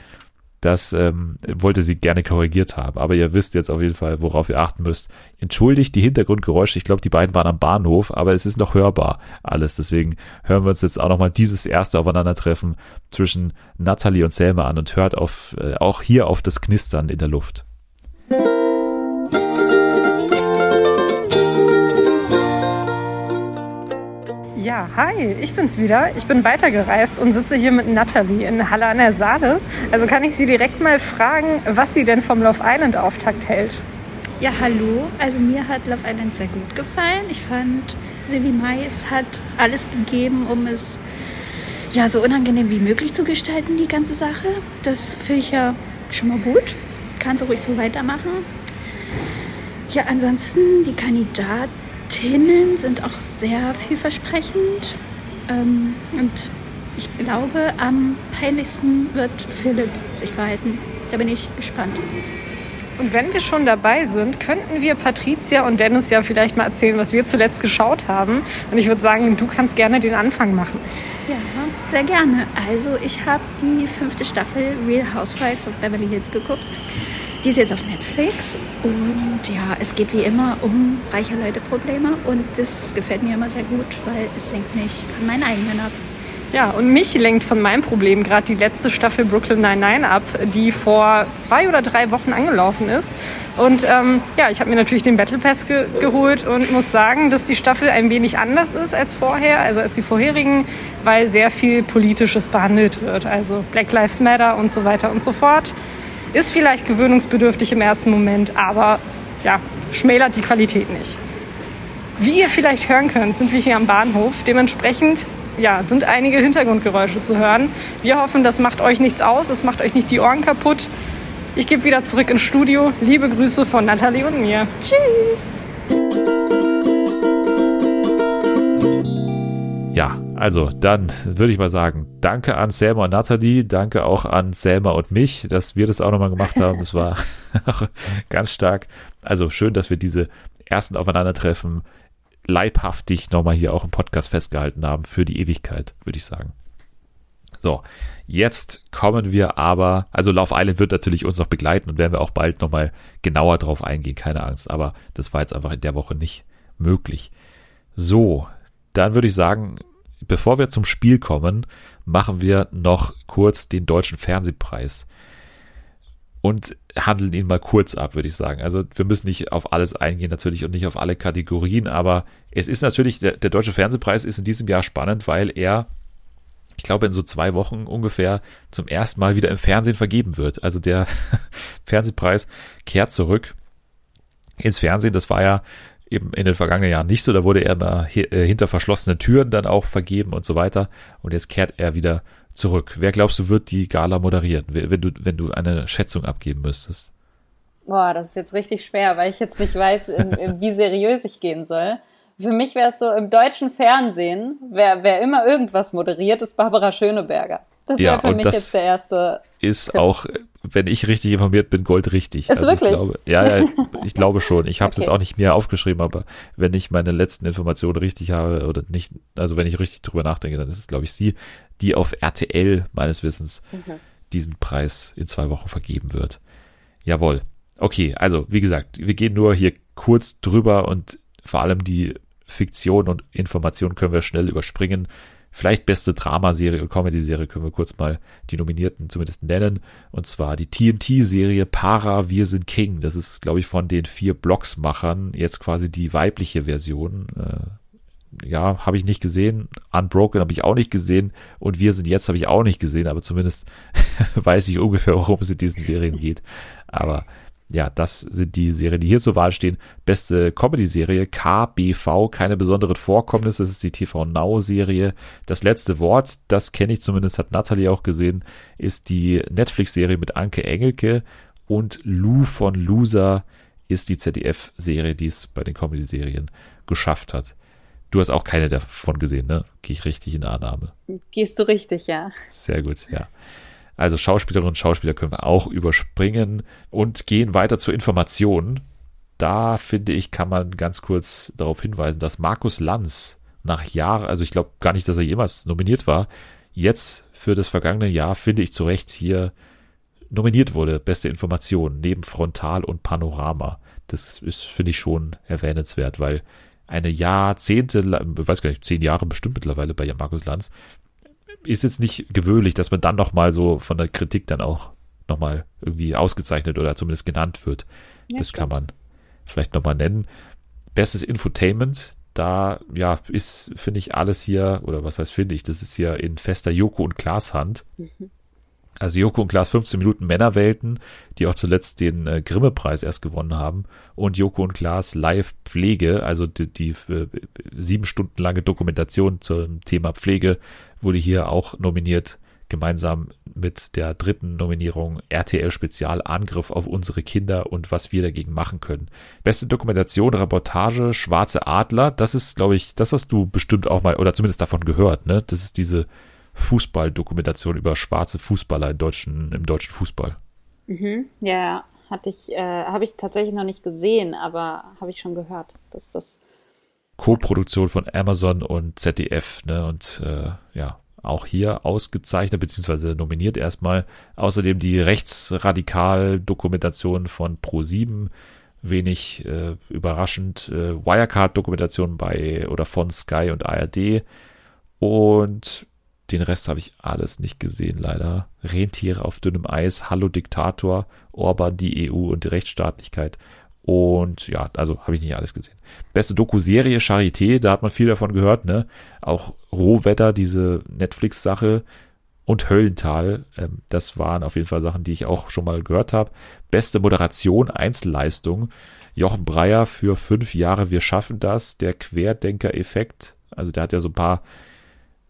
Das ähm, wollte sie gerne korrigiert haben. Aber ihr wisst jetzt auf jeden Fall, worauf ihr achten müsst. Entschuldigt die Hintergrundgeräusche. Ich glaube, die beiden waren am Bahnhof, aber es ist noch hörbar alles. Deswegen hören wir uns jetzt auch nochmal dieses erste Aufeinandertreffen zwischen Natalie und Selma an und hört auf, äh, auch hier auf das Knistern in der Luft. Ja, hi, ich bin's wieder. Ich bin weitergereist und sitze hier mit Natalie in Halle an der Saale. Also kann ich Sie direkt mal fragen, was sie denn vom Love Island Auftakt hält. Ja, hallo. Also mir hat Love Island sehr gut gefallen. Ich fand, Silvi Mais hat alles gegeben, um es ja so unangenehm wie möglich zu gestalten, die ganze Sache. Das finde ich ja schon mal gut. Kann so ruhig so weitermachen. Ja, ansonsten die Kandidaten Tinnen sind auch sehr vielversprechend. Ähm, und ich glaube, am peinlichsten wird Philipp sich verhalten. Da bin ich gespannt. Und wenn wir schon dabei sind, könnten wir Patricia und Dennis ja vielleicht mal erzählen, was wir zuletzt geschaut haben. Und ich würde sagen, du kannst gerne den Anfang machen. Ja, sehr gerne. Also ich habe die fünfte Staffel Real Housewives of Beverly Hills geguckt. Die ist jetzt auf Netflix und ja, es geht wie immer um reiche Leute Probleme und das gefällt mir immer sehr gut, weil es lenkt mich von meinen eigenen ab. Ja, und mich lenkt von meinem Problem gerade die letzte Staffel Brooklyn 99 ab, die vor zwei oder drei Wochen angelaufen ist. Und ähm, ja, ich habe mir natürlich den Battle Pass ge geholt und muss sagen, dass die Staffel ein wenig anders ist als vorher, also als die vorherigen, weil sehr viel Politisches behandelt wird. Also Black Lives Matter und so weiter und so fort. Ist vielleicht gewöhnungsbedürftig im ersten Moment, aber ja, schmälert die Qualität nicht. Wie ihr vielleicht hören könnt, sind wir hier am Bahnhof. Dementsprechend ja, sind einige Hintergrundgeräusche zu hören. Wir hoffen, das macht euch nichts aus, es macht euch nicht die Ohren kaputt. Ich gebe wieder zurück ins Studio. Liebe Grüße von Nathalie und mir. Tschüss! Ja, also dann würde ich mal sagen, danke an Selma und Nathalie, danke auch an Selma und mich, dass wir das auch nochmal gemacht haben. Es war ganz stark. Also schön, dass wir diese ersten Aufeinandertreffen leibhaftig nochmal hier auch im Podcast festgehalten haben für die Ewigkeit, würde ich sagen. So, jetzt kommen wir aber, also Love Island wird natürlich uns noch begleiten und werden wir auch bald nochmal genauer drauf eingehen, keine Angst, aber das war jetzt einfach in der Woche nicht möglich. So, dann würde ich sagen, bevor wir zum Spiel kommen, machen wir noch kurz den deutschen Fernsehpreis und handeln ihn mal kurz ab, würde ich sagen. Also wir müssen nicht auf alles eingehen natürlich und nicht auf alle Kategorien, aber es ist natürlich, der, der deutsche Fernsehpreis ist in diesem Jahr spannend, weil er, ich glaube, in so zwei Wochen ungefähr zum ersten Mal wieder im Fernsehen vergeben wird. Also der Fernsehpreis kehrt zurück ins Fernsehen. Das war ja eben in den vergangenen Jahren nicht so. Da wurde er mal äh, hinter verschlossenen Türen dann auch vergeben und so weiter. Und jetzt kehrt er wieder zurück. Wer glaubst du, wird die Gala moderieren, wenn du, wenn du eine Schätzung abgeben müsstest? Boah, das ist jetzt richtig schwer, weil ich jetzt nicht weiß, in, in wie seriös ich gehen soll. Für mich wäre es so, im deutschen Fernsehen, wer, wer immer irgendwas moderiert, ist Barbara Schöneberger. Das ja, wäre für mich jetzt der erste. Ist Tipp. auch, wenn ich richtig informiert bin, goldrichtig. Ist also wirklich? Ich glaube, ja, ja, ich glaube schon. Ich habe es okay. jetzt auch nicht mehr aufgeschrieben, aber wenn ich meine letzten Informationen richtig habe oder nicht, also wenn ich richtig drüber nachdenke, dann ist es, glaube ich, sie, die auf RTL meines Wissens mhm. diesen Preis in zwei Wochen vergeben wird. Jawohl. Okay, also wie gesagt, wir gehen nur hier kurz drüber und vor allem die Fiktion und Information können wir schnell überspringen. Vielleicht beste Dramaserie und Comedy-Serie können wir kurz mal die Nominierten zumindest nennen. Und zwar die TNT-Serie Para, Wir sind King. Das ist, glaube ich, von den vier Blocksmachern jetzt quasi die weibliche Version. Äh, ja, habe ich nicht gesehen. Unbroken habe ich auch nicht gesehen. Und Wir sind jetzt habe ich auch nicht gesehen. Aber zumindest weiß ich ungefähr, worum es in diesen Serien geht. Aber ja, das sind die Serien, die hier zur Wahl stehen. Beste Comedy-Serie, KBV, keine besonderen Vorkommnisse, das ist die TV Now-Serie. Das letzte Wort, das kenne ich zumindest, hat Natalie auch gesehen, ist die Netflix-Serie mit Anke Engelke und Lou von Loser ist die ZDF-Serie, die es bei den Comedy-Serien geschafft hat. Du hast auch keine davon gesehen, ne? Gehe ich richtig in Annahme? Gehst du richtig, ja. Sehr gut, ja. Also Schauspielerinnen und Schauspieler können wir auch überspringen und gehen weiter zur Information. Da finde ich, kann man ganz kurz darauf hinweisen, dass Markus Lanz nach Jahren, also ich glaube gar nicht, dass er jemals nominiert war, jetzt für das vergangene Jahr, finde ich zu Recht hier nominiert wurde. Beste Information neben Frontal und Panorama. Das ist, finde ich, schon erwähnenswert, weil eine Jahrzehnte, weiß gar nicht, zehn Jahre bestimmt mittlerweile bei Markus Lanz, ist jetzt nicht gewöhnlich, dass man dann nochmal so von der Kritik dann auch nochmal irgendwie ausgezeichnet oder zumindest genannt wird. Ja, das stimmt. kann man vielleicht nochmal nennen. Bestes Infotainment, da ja ist, finde ich, alles hier, oder was heißt finde ich, das ist hier in fester Joko und Klaas Hand. Mhm. Also Joko und Klaas 15 Minuten Männerwelten, die auch zuletzt den äh, Grimme-Preis erst gewonnen haben. Und Joko und Klaas Live Pflege, also die, die äh, sieben Stunden lange Dokumentation zum Thema Pflege, wurde hier auch nominiert, gemeinsam mit der dritten Nominierung RTL Spezial Angriff auf unsere Kinder und was wir dagegen machen können. Beste Dokumentation, Reportage, Schwarze Adler, das ist, glaube ich, das hast du bestimmt auch mal, oder zumindest davon gehört, ne? Das ist diese Fußballdokumentation über schwarze Fußballer im deutschen, im deutschen Fußball. Mhm, ja, hatte ich, äh, habe ich tatsächlich noch nicht gesehen, aber habe ich schon gehört, dass das Co-Produktion von Amazon und ZDF, ne? Und äh, ja, auch hier ausgezeichnet beziehungsweise nominiert erstmal. Außerdem die Rechtsradikal-Dokumentation von Pro7, wenig äh, überraschend. Äh, Wirecard-Dokumentation bei oder von Sky und ARD. Und den Rest habe ich alles nicht gesehen, leider. Rentiere auf dünnem Eis, Hallo Diktator, Orban, die EU und die Rechtsstaatlichkeit. Und ja, also habe ich nicht alles gesehen. Beste Doku-Serie Charité, da hat man viel davon gehört, ne? Auch Rohwetter, diese Netflix-Sache und Höllental, ähm, das waren auf jeden Fall Sachen, die ich auch schon mal gehört habe. Beste Moderation, Einzelleistung, Jochen Breyer für fünf Jahre, wir schaffen das, der Querdenker-Effekt, also der hat ja so ein paar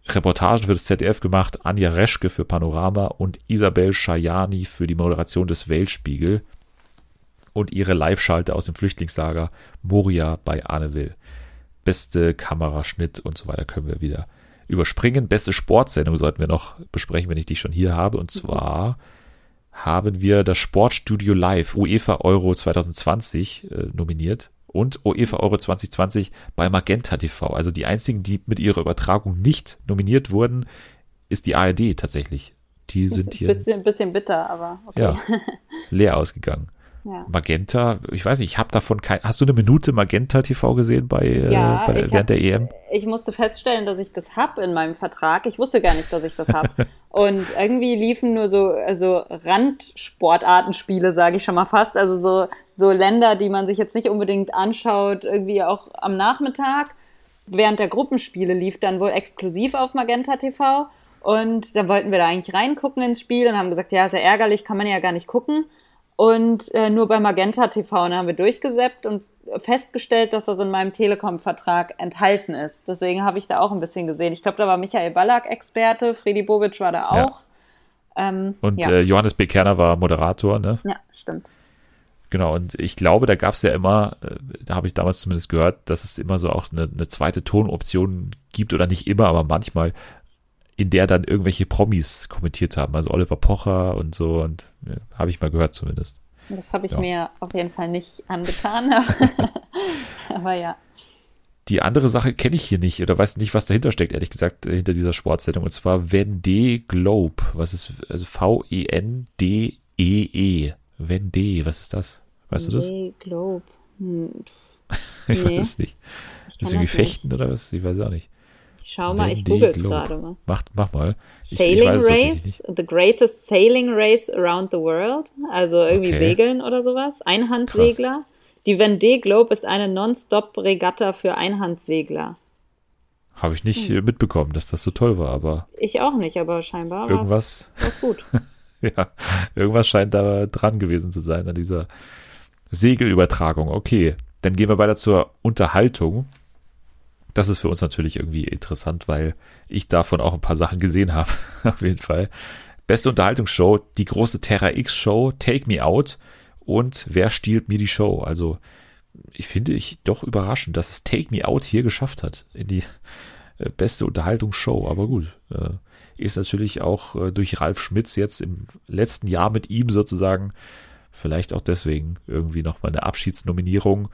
Reportagen für das ZDF gemacht, Anja Reschke für Panorama und Isabel Schajani für die Moderation des Weltspiegel und ihre Live-Schalte aus dem Flüchtlingslager Moria bei Arne Will. Beste Kameraschnitt und so weiter können wir wieder überspringen. Beste Sportsendung sollten wir noch besprechen, wenn ich die schon hier habe. Und zwar haben wir das Sportstudio Live UEFA Euro 2020 äh, nominiert und UEFA Euro 2020 bei Magenta TV. Also die einzigen, die mit ihrer Übertragung nicht nominiert wurden, ist die ARD tatsächlich. Die sind hier. Bisschen, bisschen bitter, aber okay. Ja, leer ausgegangen. Ja. Magenta, ich weiß nicht, ich habe davon kein. Hast du eine Minute Magenta TV gesehen bei, äh, ja, äh, bei während hab, der EM? Ich musste feststellen, dass ich das habe in meinem Vertrag. Ich wusste gar nicht, dass ich das habe. Und irgendwie liefen nur so also Randsportartenspiele, sage ich schon mal fast. Also so, so Länder, die man sich jetzt nicht unbedingt anschaut, irgendwie auch am Nachmittag. Während der Gruppenspiele lief dann wohl exklusiv auf Magenta TV. Und dann wollten wir da eigentlich reingucken ins Spiel und haben gesagt, ja, ja ärgerlich, kann man ja gar nicht gucken. Und äh, nur bei Magenta TV haben wir durchgesäppt und festgestellt, dass das in meinem Telekom-Vertrag enthalten ist. Deswegen habe ich da auch ein bisschen gesehen. Ich glaube, da war Michael Ballack Experte, Fredi Bobic war da auch. Ja. Ähm, und ja. äh, Johannes B. Kerner war Moderator, ne? Ja, stimmt. Genau, und ich glaube, da gab es ja immer, äh, da habe ich damals zumindest gehört, dass es immer so auch eine, eine zweite Tonoption gibt oder nicht immer, aber manchmal, in der dann irgendwelche Promis kommentiert haben, also Oliver Pocher und so und ja, habe ich mal gehört zumindest. Das habe ich ja. mir auf jeden Fall nicht angetan, aber ja. Die andere Sache kenne ich hier nicht oder weiß nicht, was dahinter steckt, ehrlich gesagt, äh, hinter dieser Sportsendung. Und zwar Vendée Globe. Was ist, also V-E-N-D-E-E. -E. Vendée, was ist das? Weißt du das? Nee, Globe. Hm, Ich Nee. weiß es nicht. ich Ist irgendwie nicht. Fechten oder was? Ich weiß auch nicht. Ich schau mal, ich Wendy google es gerade mal. Mach, mach mal. Ich- ich Sailing weiß es Race, the greatest sailing race around the world. Also irgendwie Okay. Segeln oder sowas. Einhandsegler. Die Vendée Globe ist eine Non-Stop-Regatta für Einhandsegler. Habe ich nicht Hm. mitbekommen, dass das so toll war, aber Ich auch nicht, aber scheinbar irgendwas, war's gut. ja, irgendwas scheint da dran gewesen zu sein an dieser Segelübertragung. Okay, dann gehen wir weiter zur Unterhaltung. Das ist für uns natürlich irgendwie interessant, weil ich davon auch ein paar Sachen gesehen habe. Auf jeden Fall. Beste Unterhaltungsshow, die große Terra X Show, Take Me Out und Wer stiehlt mir die Show? Also, ich finde ich doch überraschend, dass es Take Me Out hier geschafft hat in die äh, beste Unterhaltungsshow. Aber gut, äh, ist natürlich auch äh, durch Ralf Schmitz jetzt im letzten Jahr mit ihm sozusagen vielleicht auch deswegen irgendwie nochmal eine Abschiedsnominierung,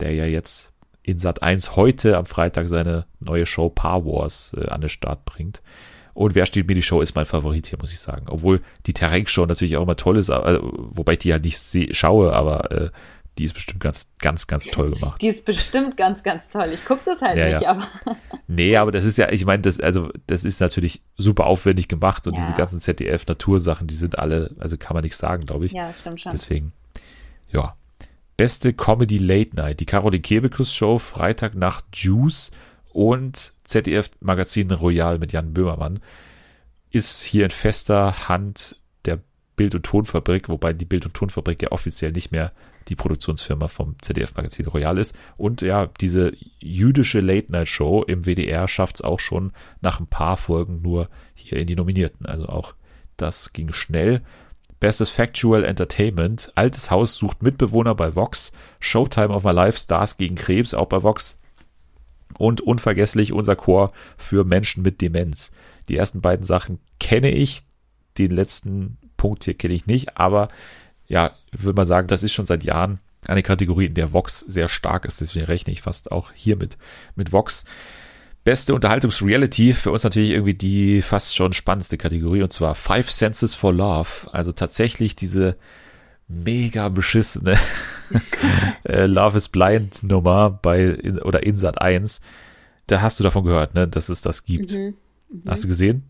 der ja jetzt in Sat 1 heute am Freitag seine neue Show Paar Wars äh, an den Start bringt. Und wer steht mir die Show ist mein Favorit hier, muss ich sagen. Obwohl die Terrain-Show natürlich auch immer toll ist, äh, wobei ich die halt nicht seh, schaue, aber äh, die ist bestimmt ganz, ganz, ganz toll gemacht. Die ist bestimmt ganz, ganz toll. Ich gucke das halt Ja, nicht, ja. aber Nee, aber das ist ja, ich meine, das, also, das ist natürlich super aufwendig gemacht und Ja. diese ganzen ZDF-Natursachen, die sind alle, also kann man nicht sagen, glaube ich. ja, das stimmt schon. Deswegen, ja. Beste Comedy Late Night. Die Caroline Kebekus Show, Freitag nach Juice und ZDF Magazin Royal mit Jan Böhmermann ist hier in fester Hand der Bild- und Tonfabrik, wobei die Bild- und Tonfabrik ja offiziell nicht mehr die Produktionsfirma vom ZDF Magazin Royal ist. Und ja, diese jüdische Late Night Show im WDR schafft es auch schon nach ein paar Folgen nur hier in die Nominierten. Also auch das ging schnell. Bestes Factual Entertainment. Altes Haus sucht Mitbewohner bei Vox. Showtime of My Life Stars gegen Krebs, auch bei Vox. Und unvergesslich unser Chor für Menschen mit Demenz. Die ersten beiden Sachen kenne ich. Den letzten Punkt hier kenne ich nicht. Aber ja, würde mal sagen, das ist schon seit Jahren eine Kategorie, in der Vox sehr stark ist. Deswegen rechne ich fast auch hier mit, mit Vox. Beste Unterhaltungsreality für uns natürlich irgendwie die fast schon spannendste Kategorie und zwar Five Senses for Love. Also tatsächlich diese mega beschissene äh, Love is Blind Nummer bei in, oder Insat 1. Da hast du davon gehört, ne, dass es das gibt. Mhm. Hast du gesehen?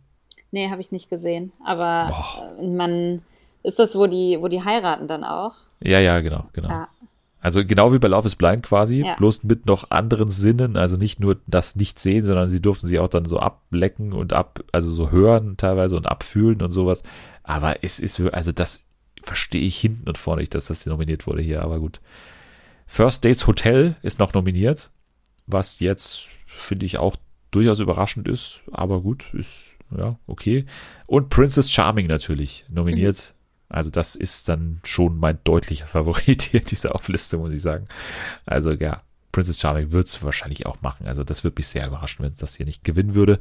Nee, habe ich nicht gesehen. Aber Boah. äh, man, ist das, wo die, wo die heiraten dann auch? Ja, ja, genau, genau. Ja. Also genau wie bei Love is Blind quasi, Ja. bloß mit noch anderen Sinnen, also nicht nur das Nicht-Sehen, sondern sie durften sich auch dann so ablecken und ab, also so hören teilweise und abfühlen und sowas. Aber es ist, also das verstehe ich hinten und vorne nicht, dass das hier nominiert wurde hier, aber gut. First Dates Hotel ist noch nominiert, was jetzt, finde ich, auch durchaus überraschend ist, aber gut, ist, ja, okay. Und Princess Charming natürlich nominiert. Also das ist dann schon mein deutlicher Favorit hier in dieser Auflistung, muss ich sagen. Also ja, Princess Charming wird es wahrscheinlich auch machen. Also das würde mich sehr überraschen, wenn es das hier nicht gewinnen würde.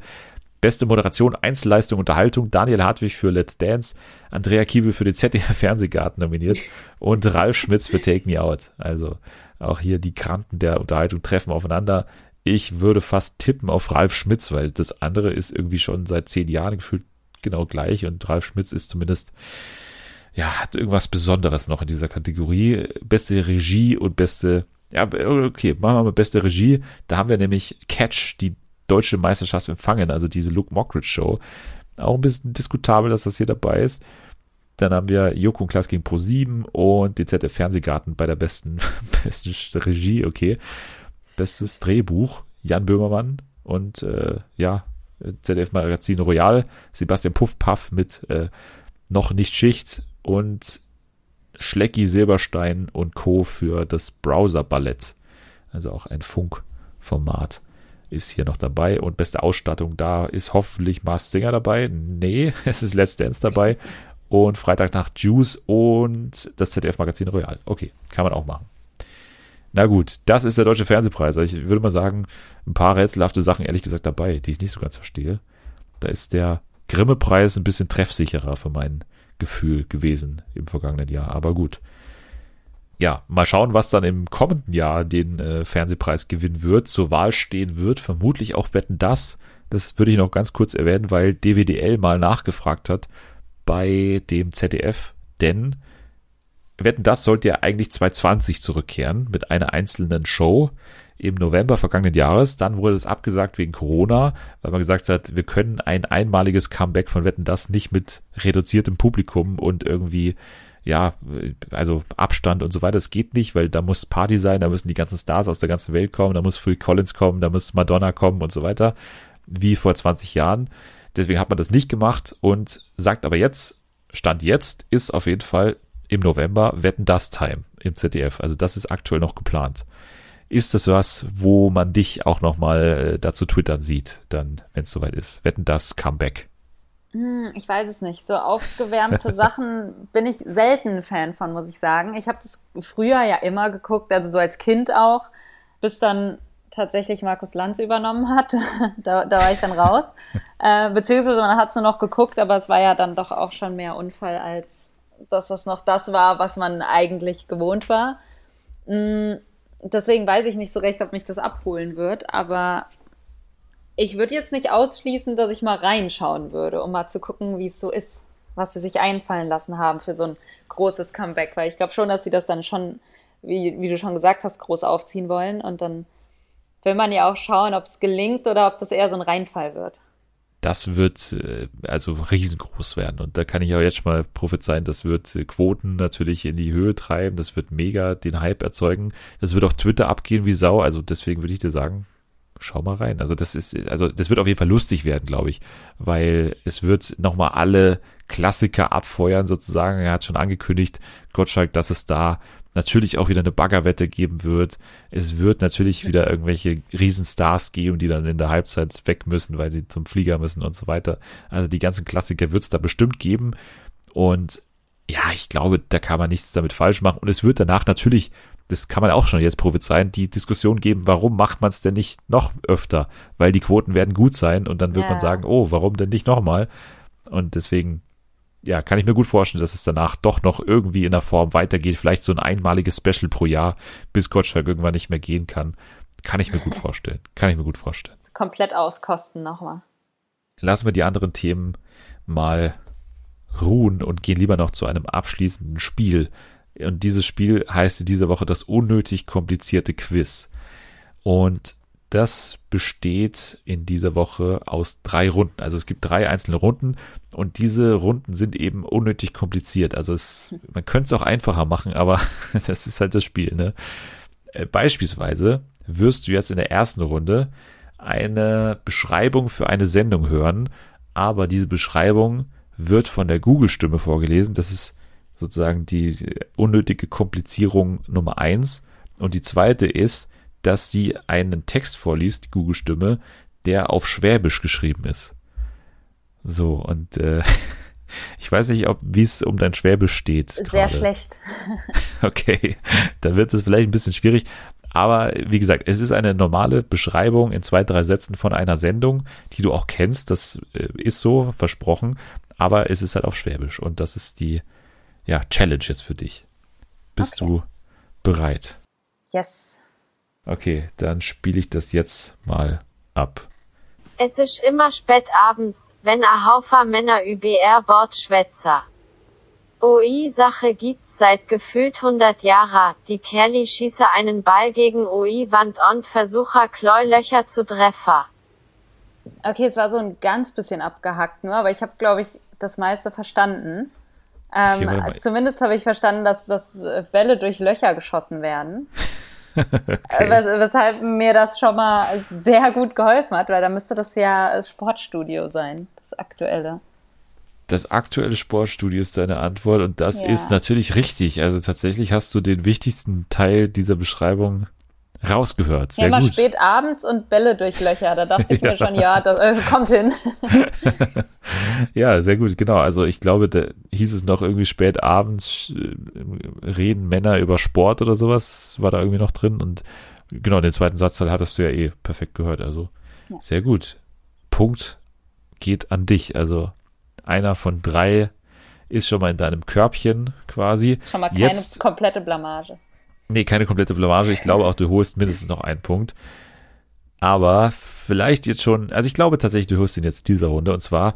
Beste Moderation, Einzelleistung, Unterhaltung, Daniel Hartwig für Let's Dance, Andrea Kiewel für den ZDF Fernsehgarten nominiert und Ralf Schmitz für Take Me Out. Also auch hier die Kranten der Unterhaltung treffen aufeinander. Ich würde fast tippen auf Ralf Schmitz, weil das andere ist irgendwie schon seit zehn Jahren gefühlt genau gleich und Ralf Schmitz ist zumindest ja, hat irgendwas Besonderes noch in dieser Kategorie. Beste Regie und beste, ja, okay, machen wir mal beste Regie. Da haben wir nämlich Catch, die deutsche Meisterschaft empfangen, also diese Luke Mockridge Show. Auch ein bisschen diskutabel, dass das hier dabei ist. Dann haben wir Joko und Klaas gegen Pro7 und den ZDF Fernsehgarten bei der besten, besten Regie, okay. Bestes Drehbuch, Jan Böhmermann und äh, ja, ZDF Magazin Royal, Sebastian Puffpaff mit äh, noch nicht Schicht und Schlecki Silberstein und Co. für das Browser Ballett. Also auch ein Funkformat ist hier noch dabei. Und beste Ausstattung, da ist hoffentlich Mars Singer dabei. Nee, es ist Let's Dance dabei. Und Freitag nach Juice und das ZDF Magazin Royal. Okay, kann man auch machen. Na gut, das ist der Deutsche Fernsehpreis. Also ich würde mal sagen, ein paar rätselhafte Sachen ehrlich gesagt dabei, die ich nicht so ganz verstehe. Da ist der Grimme-Preis ein bisschen treffsicherer für mein Gefühl gewesen im vergangenen Jahr. Aber gut. Ja, mal schauen, was dann im kommenden Jahr den äh, Fernsehpreis gewinnen wird, zur Wahl stehen wird. Vermutlich auch Wetten das. Das würde ich noch ganz kurz erwähnen, weil DWDL mal nachgefragt hat bei dem ZDF. Denn Wetten, das sollte ja eigentlich 2020 zurückkehren mit einer einzelnen Show im November vergangenen Jahres. Dann wurde es abgesagt wegen Corona, weil man gesagt hat, wir können ein einmaliges Comeback von Wetten das nicht mit reduziertem Publikum und irgendwie ja, also Abstand und so weiter, es geht nicht, weil da muss Party sein, da müssen die ganzen Stars aus der ganzen Welt kommen, da muss Phil Collins kommen, da muss Madonna kommen und so weiter, wie vor 20 Jahren. Deswegen hat man das nicht gemacht und sagt aber jetzt, Stand jetzt ist auf jeden Fall im November Wetten das Time im ZDF. Also das ist aktuell noch geplant. Ist das was, wo man dich auch nochmal äh, dazu twittern sieht, dann, wenn es soweit ist? Wetten das Comeback? Hm, ich weiß es nicht. So aufgewärmte Sachen bin ich selten ein Fan von, muss ich sagen. Ich habe das früher ja immer geguckt, also so als Kind auch, bis dann tatsächlich Markus Lanz übernommen hat. da, da war ich dann raus. äh, beziehungsweise man hat es nur noch geguckt, aber es war ja dann doch auch schon mehr Unfall, als dass das noch das war, was man eigentlich gewohnt war. Mhm deswegen weiß ich nicht so recht, ob mich das abholen wird, aber ich würde jetzt nicht ausschließen, dass ich mal reinschauen würde, um mal zu gucken, wie es so ist, was sie sich einfallen lassen haben für so ein großes Comeback, weil ich glaube schon, dass sie das dann schon, wie, wie du schon gesagt hast, groß aufziehen wollen. Und dann will man ja auch schauen, ob es gelingt oder ob das eher so ein Reinfall wird das wird äh, also riesengroß werden. Und da kann ich auch jetzt schon mal prophezeien, das wird äh, Quoten natürlich in die Höhe treiben, das wird mega den Hype erzeugen, das wird auf Twitter abgehen wie Sau. Also deswegen würde ich dir sagen, schau mal rein. Also das ist, also das wird auf jeden Fall lustig werden, glaube ich, weil es wird nochmal alle Klassiker abfeuern sozusagen. Er hat schon angekündigt, Gottschalk, dass es da natürlich auch wieder eine Baggerwette geben wird. Es wird natürlich wieder irgendwelche Riesenstars geben, die dann in der Halbzeit weg müssen, weil sie zum Flieger müssen und so weiter. Also die ganzen Klassiker wird es da bestimmt geben. Und ja, ich glaube, da kann man nichts damit falsch machen. Und es wird danach natürlich, das kann man auch schon jetzt prophezeien, die Diskussion geben, warum macht man es denn nicht noch öfter? Weil die Quoten werden gut sein und dann wird ja. man sagen, oh, warum denn nicht nochmal? Und deswegen ja, kann ich mir gut vorstellen, dass es danach doch noch irgendwie in der Form weitergeht. Vielleicht so ein einmaliges Special pro Jahr, bis Gottschalk irgendwann nicht mehr gehen kann. Kann ich mir gut vorstellen. Kann ich mir gut vorstellen. Komplett auskosten nochmal. Lassen wir die anderen Themen mal ruhen und gehen lieber noch zu einem abschließenden Spiel. Und dieses Spiel heißt in dieser Woche das unnötig komplizierte Quiz. Und das besteht in dieser Woche aus drei Runden. Also es gibt drei einzelne Runden und diese Runden sind eben unnötig kompliziert. Also es, man könnte es auch einfacher machen, aber das ist halt das Spiel. Ne? Äh, beispielsweise wirst du jetzt in der ersten Runde eine Beschreibung für eine Sendung hören, aber diese Beschreibung wird von der Google-Stimme vorgelesen. Das ist sozusagen die unnötige Komplizierung Nummer eins. Und die zweite ist, dass sie einen Text vorliest, die Google-Stimme, der auf Schwäbisch geschrieben ist. So, und äh, ich weiß nicht, ob wie es um dein Schwäbisch steht. Sehr grade. schlecht. okay, dann wird es vielleicht ein bisschen schwierig. Aber wie gesagt, es ist eine normale Beschreibung in zwei, drei Sätzen von einer Sendung, die du auch kennst. Das äh, ist so versprochen. Aber es ist halt auf Schwäbisch. Und das ist die ja, Challenge jetzt für dich. Bist okay. du bereit? Yes. Okay, dann spiele ich das jetzt mal ab. Es ist immer spät abends, wenn a Haufer Männer über Bordschwätzer. OI Sache gibt's seit gefühlt 100 Jahren. Die Kerli schieße einen Ball gegen OI Wand und versuche Kleulöcher zu treffen. Okay, es war so ein ganz bisschen abgehackt nur, aber ich habe, glaube ich, das meiste verstanden. Ähm, okay, zumindest habe ich verstanden, dass, dass Bälle durch Löcher geschossen werden. okay. Wes weshalb mir das schon mal sehr gut geholfen hat, weil da müsste das ja das Sportstudio sein, das aktuelle. Das aktuelle Sportstudio ist deine Antwort und das ja. ist natürlich richtig. Also tatsächlich hast du den wichtigsten Teil dieser Beschreibung rausgehört. Sehr ja, immer gut. spät abends und Bälle durch Löcher. Da dachte ich ja. mir schon, ja, das äh, kommt hin. ja, sehr gut, genau. Also ich glaube, da hieß es noch irgendwie spät abends äh, reden Männer über Sport oder sowas. War da irgendwie noch drin. Und genau, den zweiten Satzteil hattest du ja eh perfekt gehört. Also ja. sehr gut. Punkt geht an dich. Also einer von drei ist schon mal in deinem Körbchen quasi. Schon mal keine Jetzt, komplette Blamage. Nee, keine komplette Blamage. Ich glaube auch, du holst mindestens noch einen Punkt. Aber vielleicht jetzt schon, also ich glaube tatsächlich, du holst ihn jetzt dieser Runde. Und zwar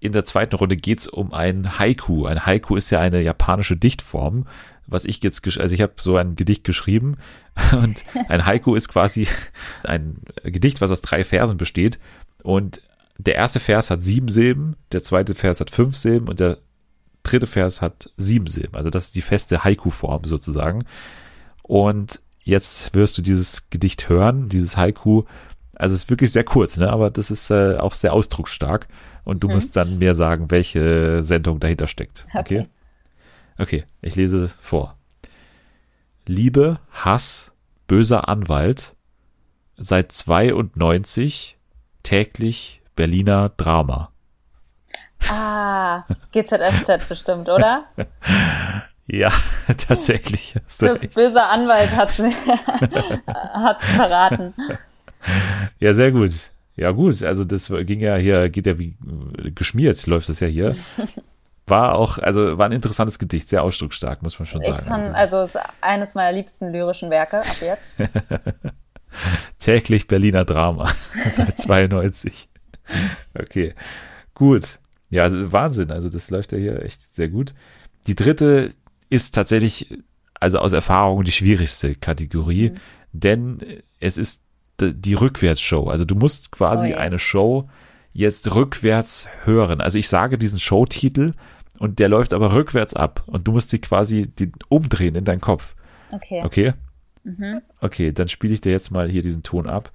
in der zweiten Runde geht's um ein Haiku. Ein Haiku ist ja eine japanische Dichtform. was ich jetzt, also ich habe so ein Gedicht geschrieben und ein Haiku ist quasi ein Gedicht, was aus drei Versen besteht und der erste Vers hat sieben Silben, der zweite Vers hat fünf Silben und der dritte Vers hat sieben Silben. Also das ist die feste Haiku-Form sozusagen. Und jetzt wirst du dieses Gedicht hören, dieses Haiku. Also es ist wirklich sehr kurz, ne? aber das ist äh, auch sehr ausdrucksstark. Und du musst dann mir sagen, welche Sendung dahinter steckt. Okay? Okay. Okay, ich lese vor. Liebe, Hass, böser Anwalt, seit 92 täglich Berliner Drama. Ah, GZSZ bestimmt, oder? Ja, tatsächlich. Das recht. böse Anwalt hat hat's verraten. Ja, sehr gut. Ja, gut. Also das ging ja hier, geht ja wie äh, geschmiert, läuft das ja hier. War auch, also war ein interessantes Gedicht, sehr ausdrucksstark, muss man schon Ich sagen. fand, Das also es ist eines meiner liebsten lyrischen Werke ab jetzt. täglich Berliner Drama seit 92. Okay, gut. Ja, also Wahnsinn. Also das läuft ja hier echt sehr gut. Die dritte ist tatsächlich, also aus Erfahrung, die schwierigste Kategorie, Mhm. denn es ist die Rückwärtsshow. Also du musst quasi Oh je. eine Show jetzt rückwärts hören. Also ich sage diesen Showtitel und der läuft aber rückwärts ab und du musst sie quasi die, umdrehen in deinen Kopf. Okay. Okay? Mhm. Okay, dann spiele ich dir jetzt mal hier diesen Ton ab.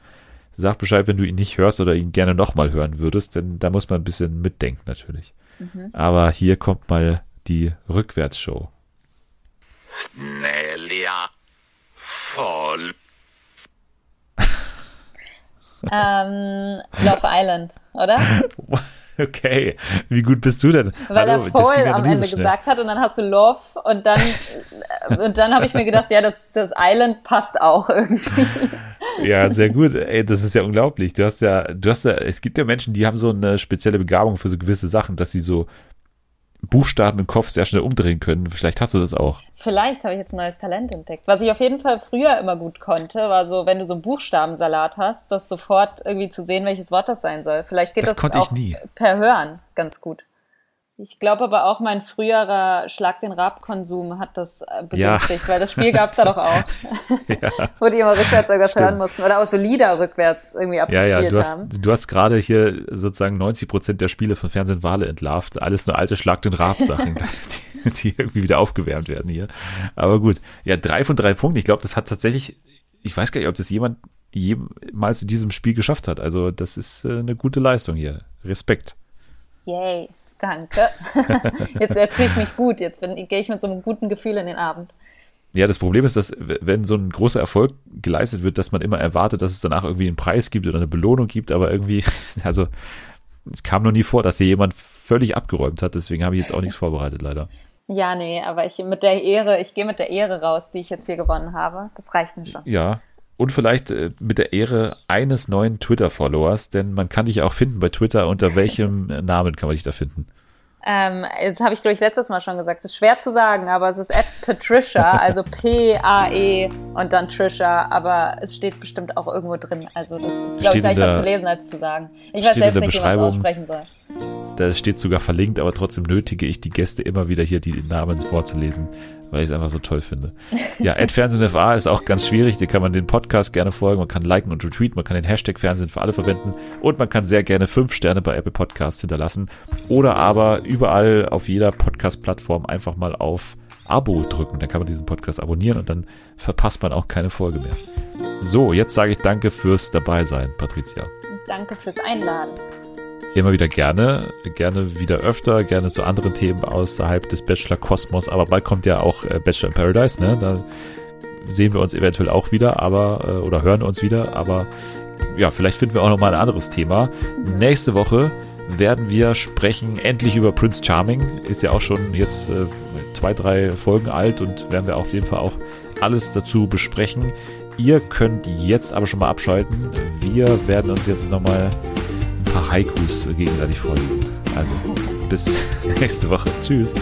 Sag Bescheid, wenn du ihn nicht hörst oder ihn gerne nochmal hören würdest, denn da muss man ein bisschen mitdenken natürlich. Mhm. Aber hier kommt mal die Rückwärtsshow. Snälla folk. Ähm, Love Island, oder? Okay, wie gut bist du denn? Weil Hallo, er ja am Ende schnell. gesagt hat und dann hast du Love und dann und dann habe ich mir gedacht, ja, das, das Island passt auch irgendwie. Ja, sehr gut. Ey, das ist ja unglaublich. Du hast ja, du hast ja, es gibt ja Menschen, die haben so eine spezielle Begabung für so gewisse Sachen, dass sie so Buchstaben im Kopf sehr schnell umdrehen können. Vielleicht hast du das auch. Vielleicht habe ich jetzt ein neues Talent entdeckt. Was ich auf jeden Fall früher immer gut konnte, war so, wenn du so einen Buchstabensalat hast, das sofort irgendwie zu sehen, welches Wort das sein soll. Vielleicht geht Das das, konnte ich auch nie. per Hören ganz gut. Ich glaube aber auch, mein früherer Schlag den Rab-Konsum hat das äh, begünstigt, weil das Spiel gab es da doch auch, wo die immer rückwärts irgendwas Stimmt. hören mussten oder auch so Lieder rückwärts irgendwie Ja, abgespielt ja, du hast, haben. du hast gerade hier sozusagen 90 Prozent der Spiele von Fernsehen Wale entlarvt. Alles nur alte Schlag den Rab-Sachen, die, die irgendwie wieder aufgewärmt werden hier. Aber gut. Ja, drei von drei Punkten. Ich glaube, das hat tatsächlich, ich weiß gar nicht, ob das jemand jemals in diesem Spiel geschafft hat. Also, das ist äh, eine gute Leistung hier. Respekt. Yay, danke. jetzt, fühle ich mich gut. Jetzt gehe ich mit so einem guten Gefühl in den Abend. Ja, das Problem ist, dass wenn so ein großer Erfolg geleistet wird, dass man immer erwartet, dass es danach irgendwie einen Preis gibt oder eine Belohnung gibt, aber irgendwie, also es kam noch nie vor, dass hier jemand völlig abgeräumt hat, deswegen habe ich jetzt auch nichts vorbereitet, leider. Ja, nee, aber ich mit der Ehre, ich gehe mit der Ehre raus, die ich jetzt hier gewonnen habe. Das reicht mir schon. Ja. Und vielleicht äh, mit der Ehre eines neuen Twitter-Followers, denn man kann dich auch finden bei Twitter. Unter welchem Namen kann man dich da finden? Ähm, jetzt habe ich, glaube ich, letztes Mal schon gesagt, es ist schwer zu sagen, aber es ist at Patricia, also P-A-E und dann Trisha, aber es steht bestimmt auch irgendwo drin. Also das ist, glaube ich, leichter zu lesen als zu sagen. Ich weiß selbst nicht, wie man es aussprechen soll. Da steht sogar verlinkt, aber trotzdem nötige ich die Gäste immer wieder hier die Namen vorzulesen, weil ich es einfach so toll finde. Ja, Ad Fernsehen FA ist auch ganz schwierig. Da kann man den Podcast gerne folgen, man kann liken und retweeten, man kann den Hashtag Fernsehen für alle verwenden und man kann sehr gerne fünf Sterne bei Apple Podcasts hinterlassen oder aber überall auf jeder Podcast-Plattform einfach mal auf Abo drücken. Dann kann man diesen Podcast abonnieren und dann verpasst man auch keine Folge mehr. So, jetzt sage ich danke fürs Dabeisein, Patricia. Danke fürs Einladen. Immer wieder gerne, gerne wieder öfter, gerne zu anderen Themen außerhalb des Bachelor-Kosmos, aber bald kommt ja auch äh, Bachelor in Paradise, ne? Da sehen wir uns eventuell auch wieder, aber, äh, oder hören uns wieder, aber ja, vielleicht finden wir auch nochmal ein anderes Thema. Nächste Woche werden wir sprechen endlich über Prince Charming. Ist ja auch schon jetzt äh, zwei, drei Folgen alt und werden wir auf jeden Fall auch alles dazu besprechen. Ihr könnt jetzt aber schon mal abschalten. Wir werden uns jetzt nochmal paar Haikus gegenseitig vorlesen. Also bis nächste Woche. Tschüss.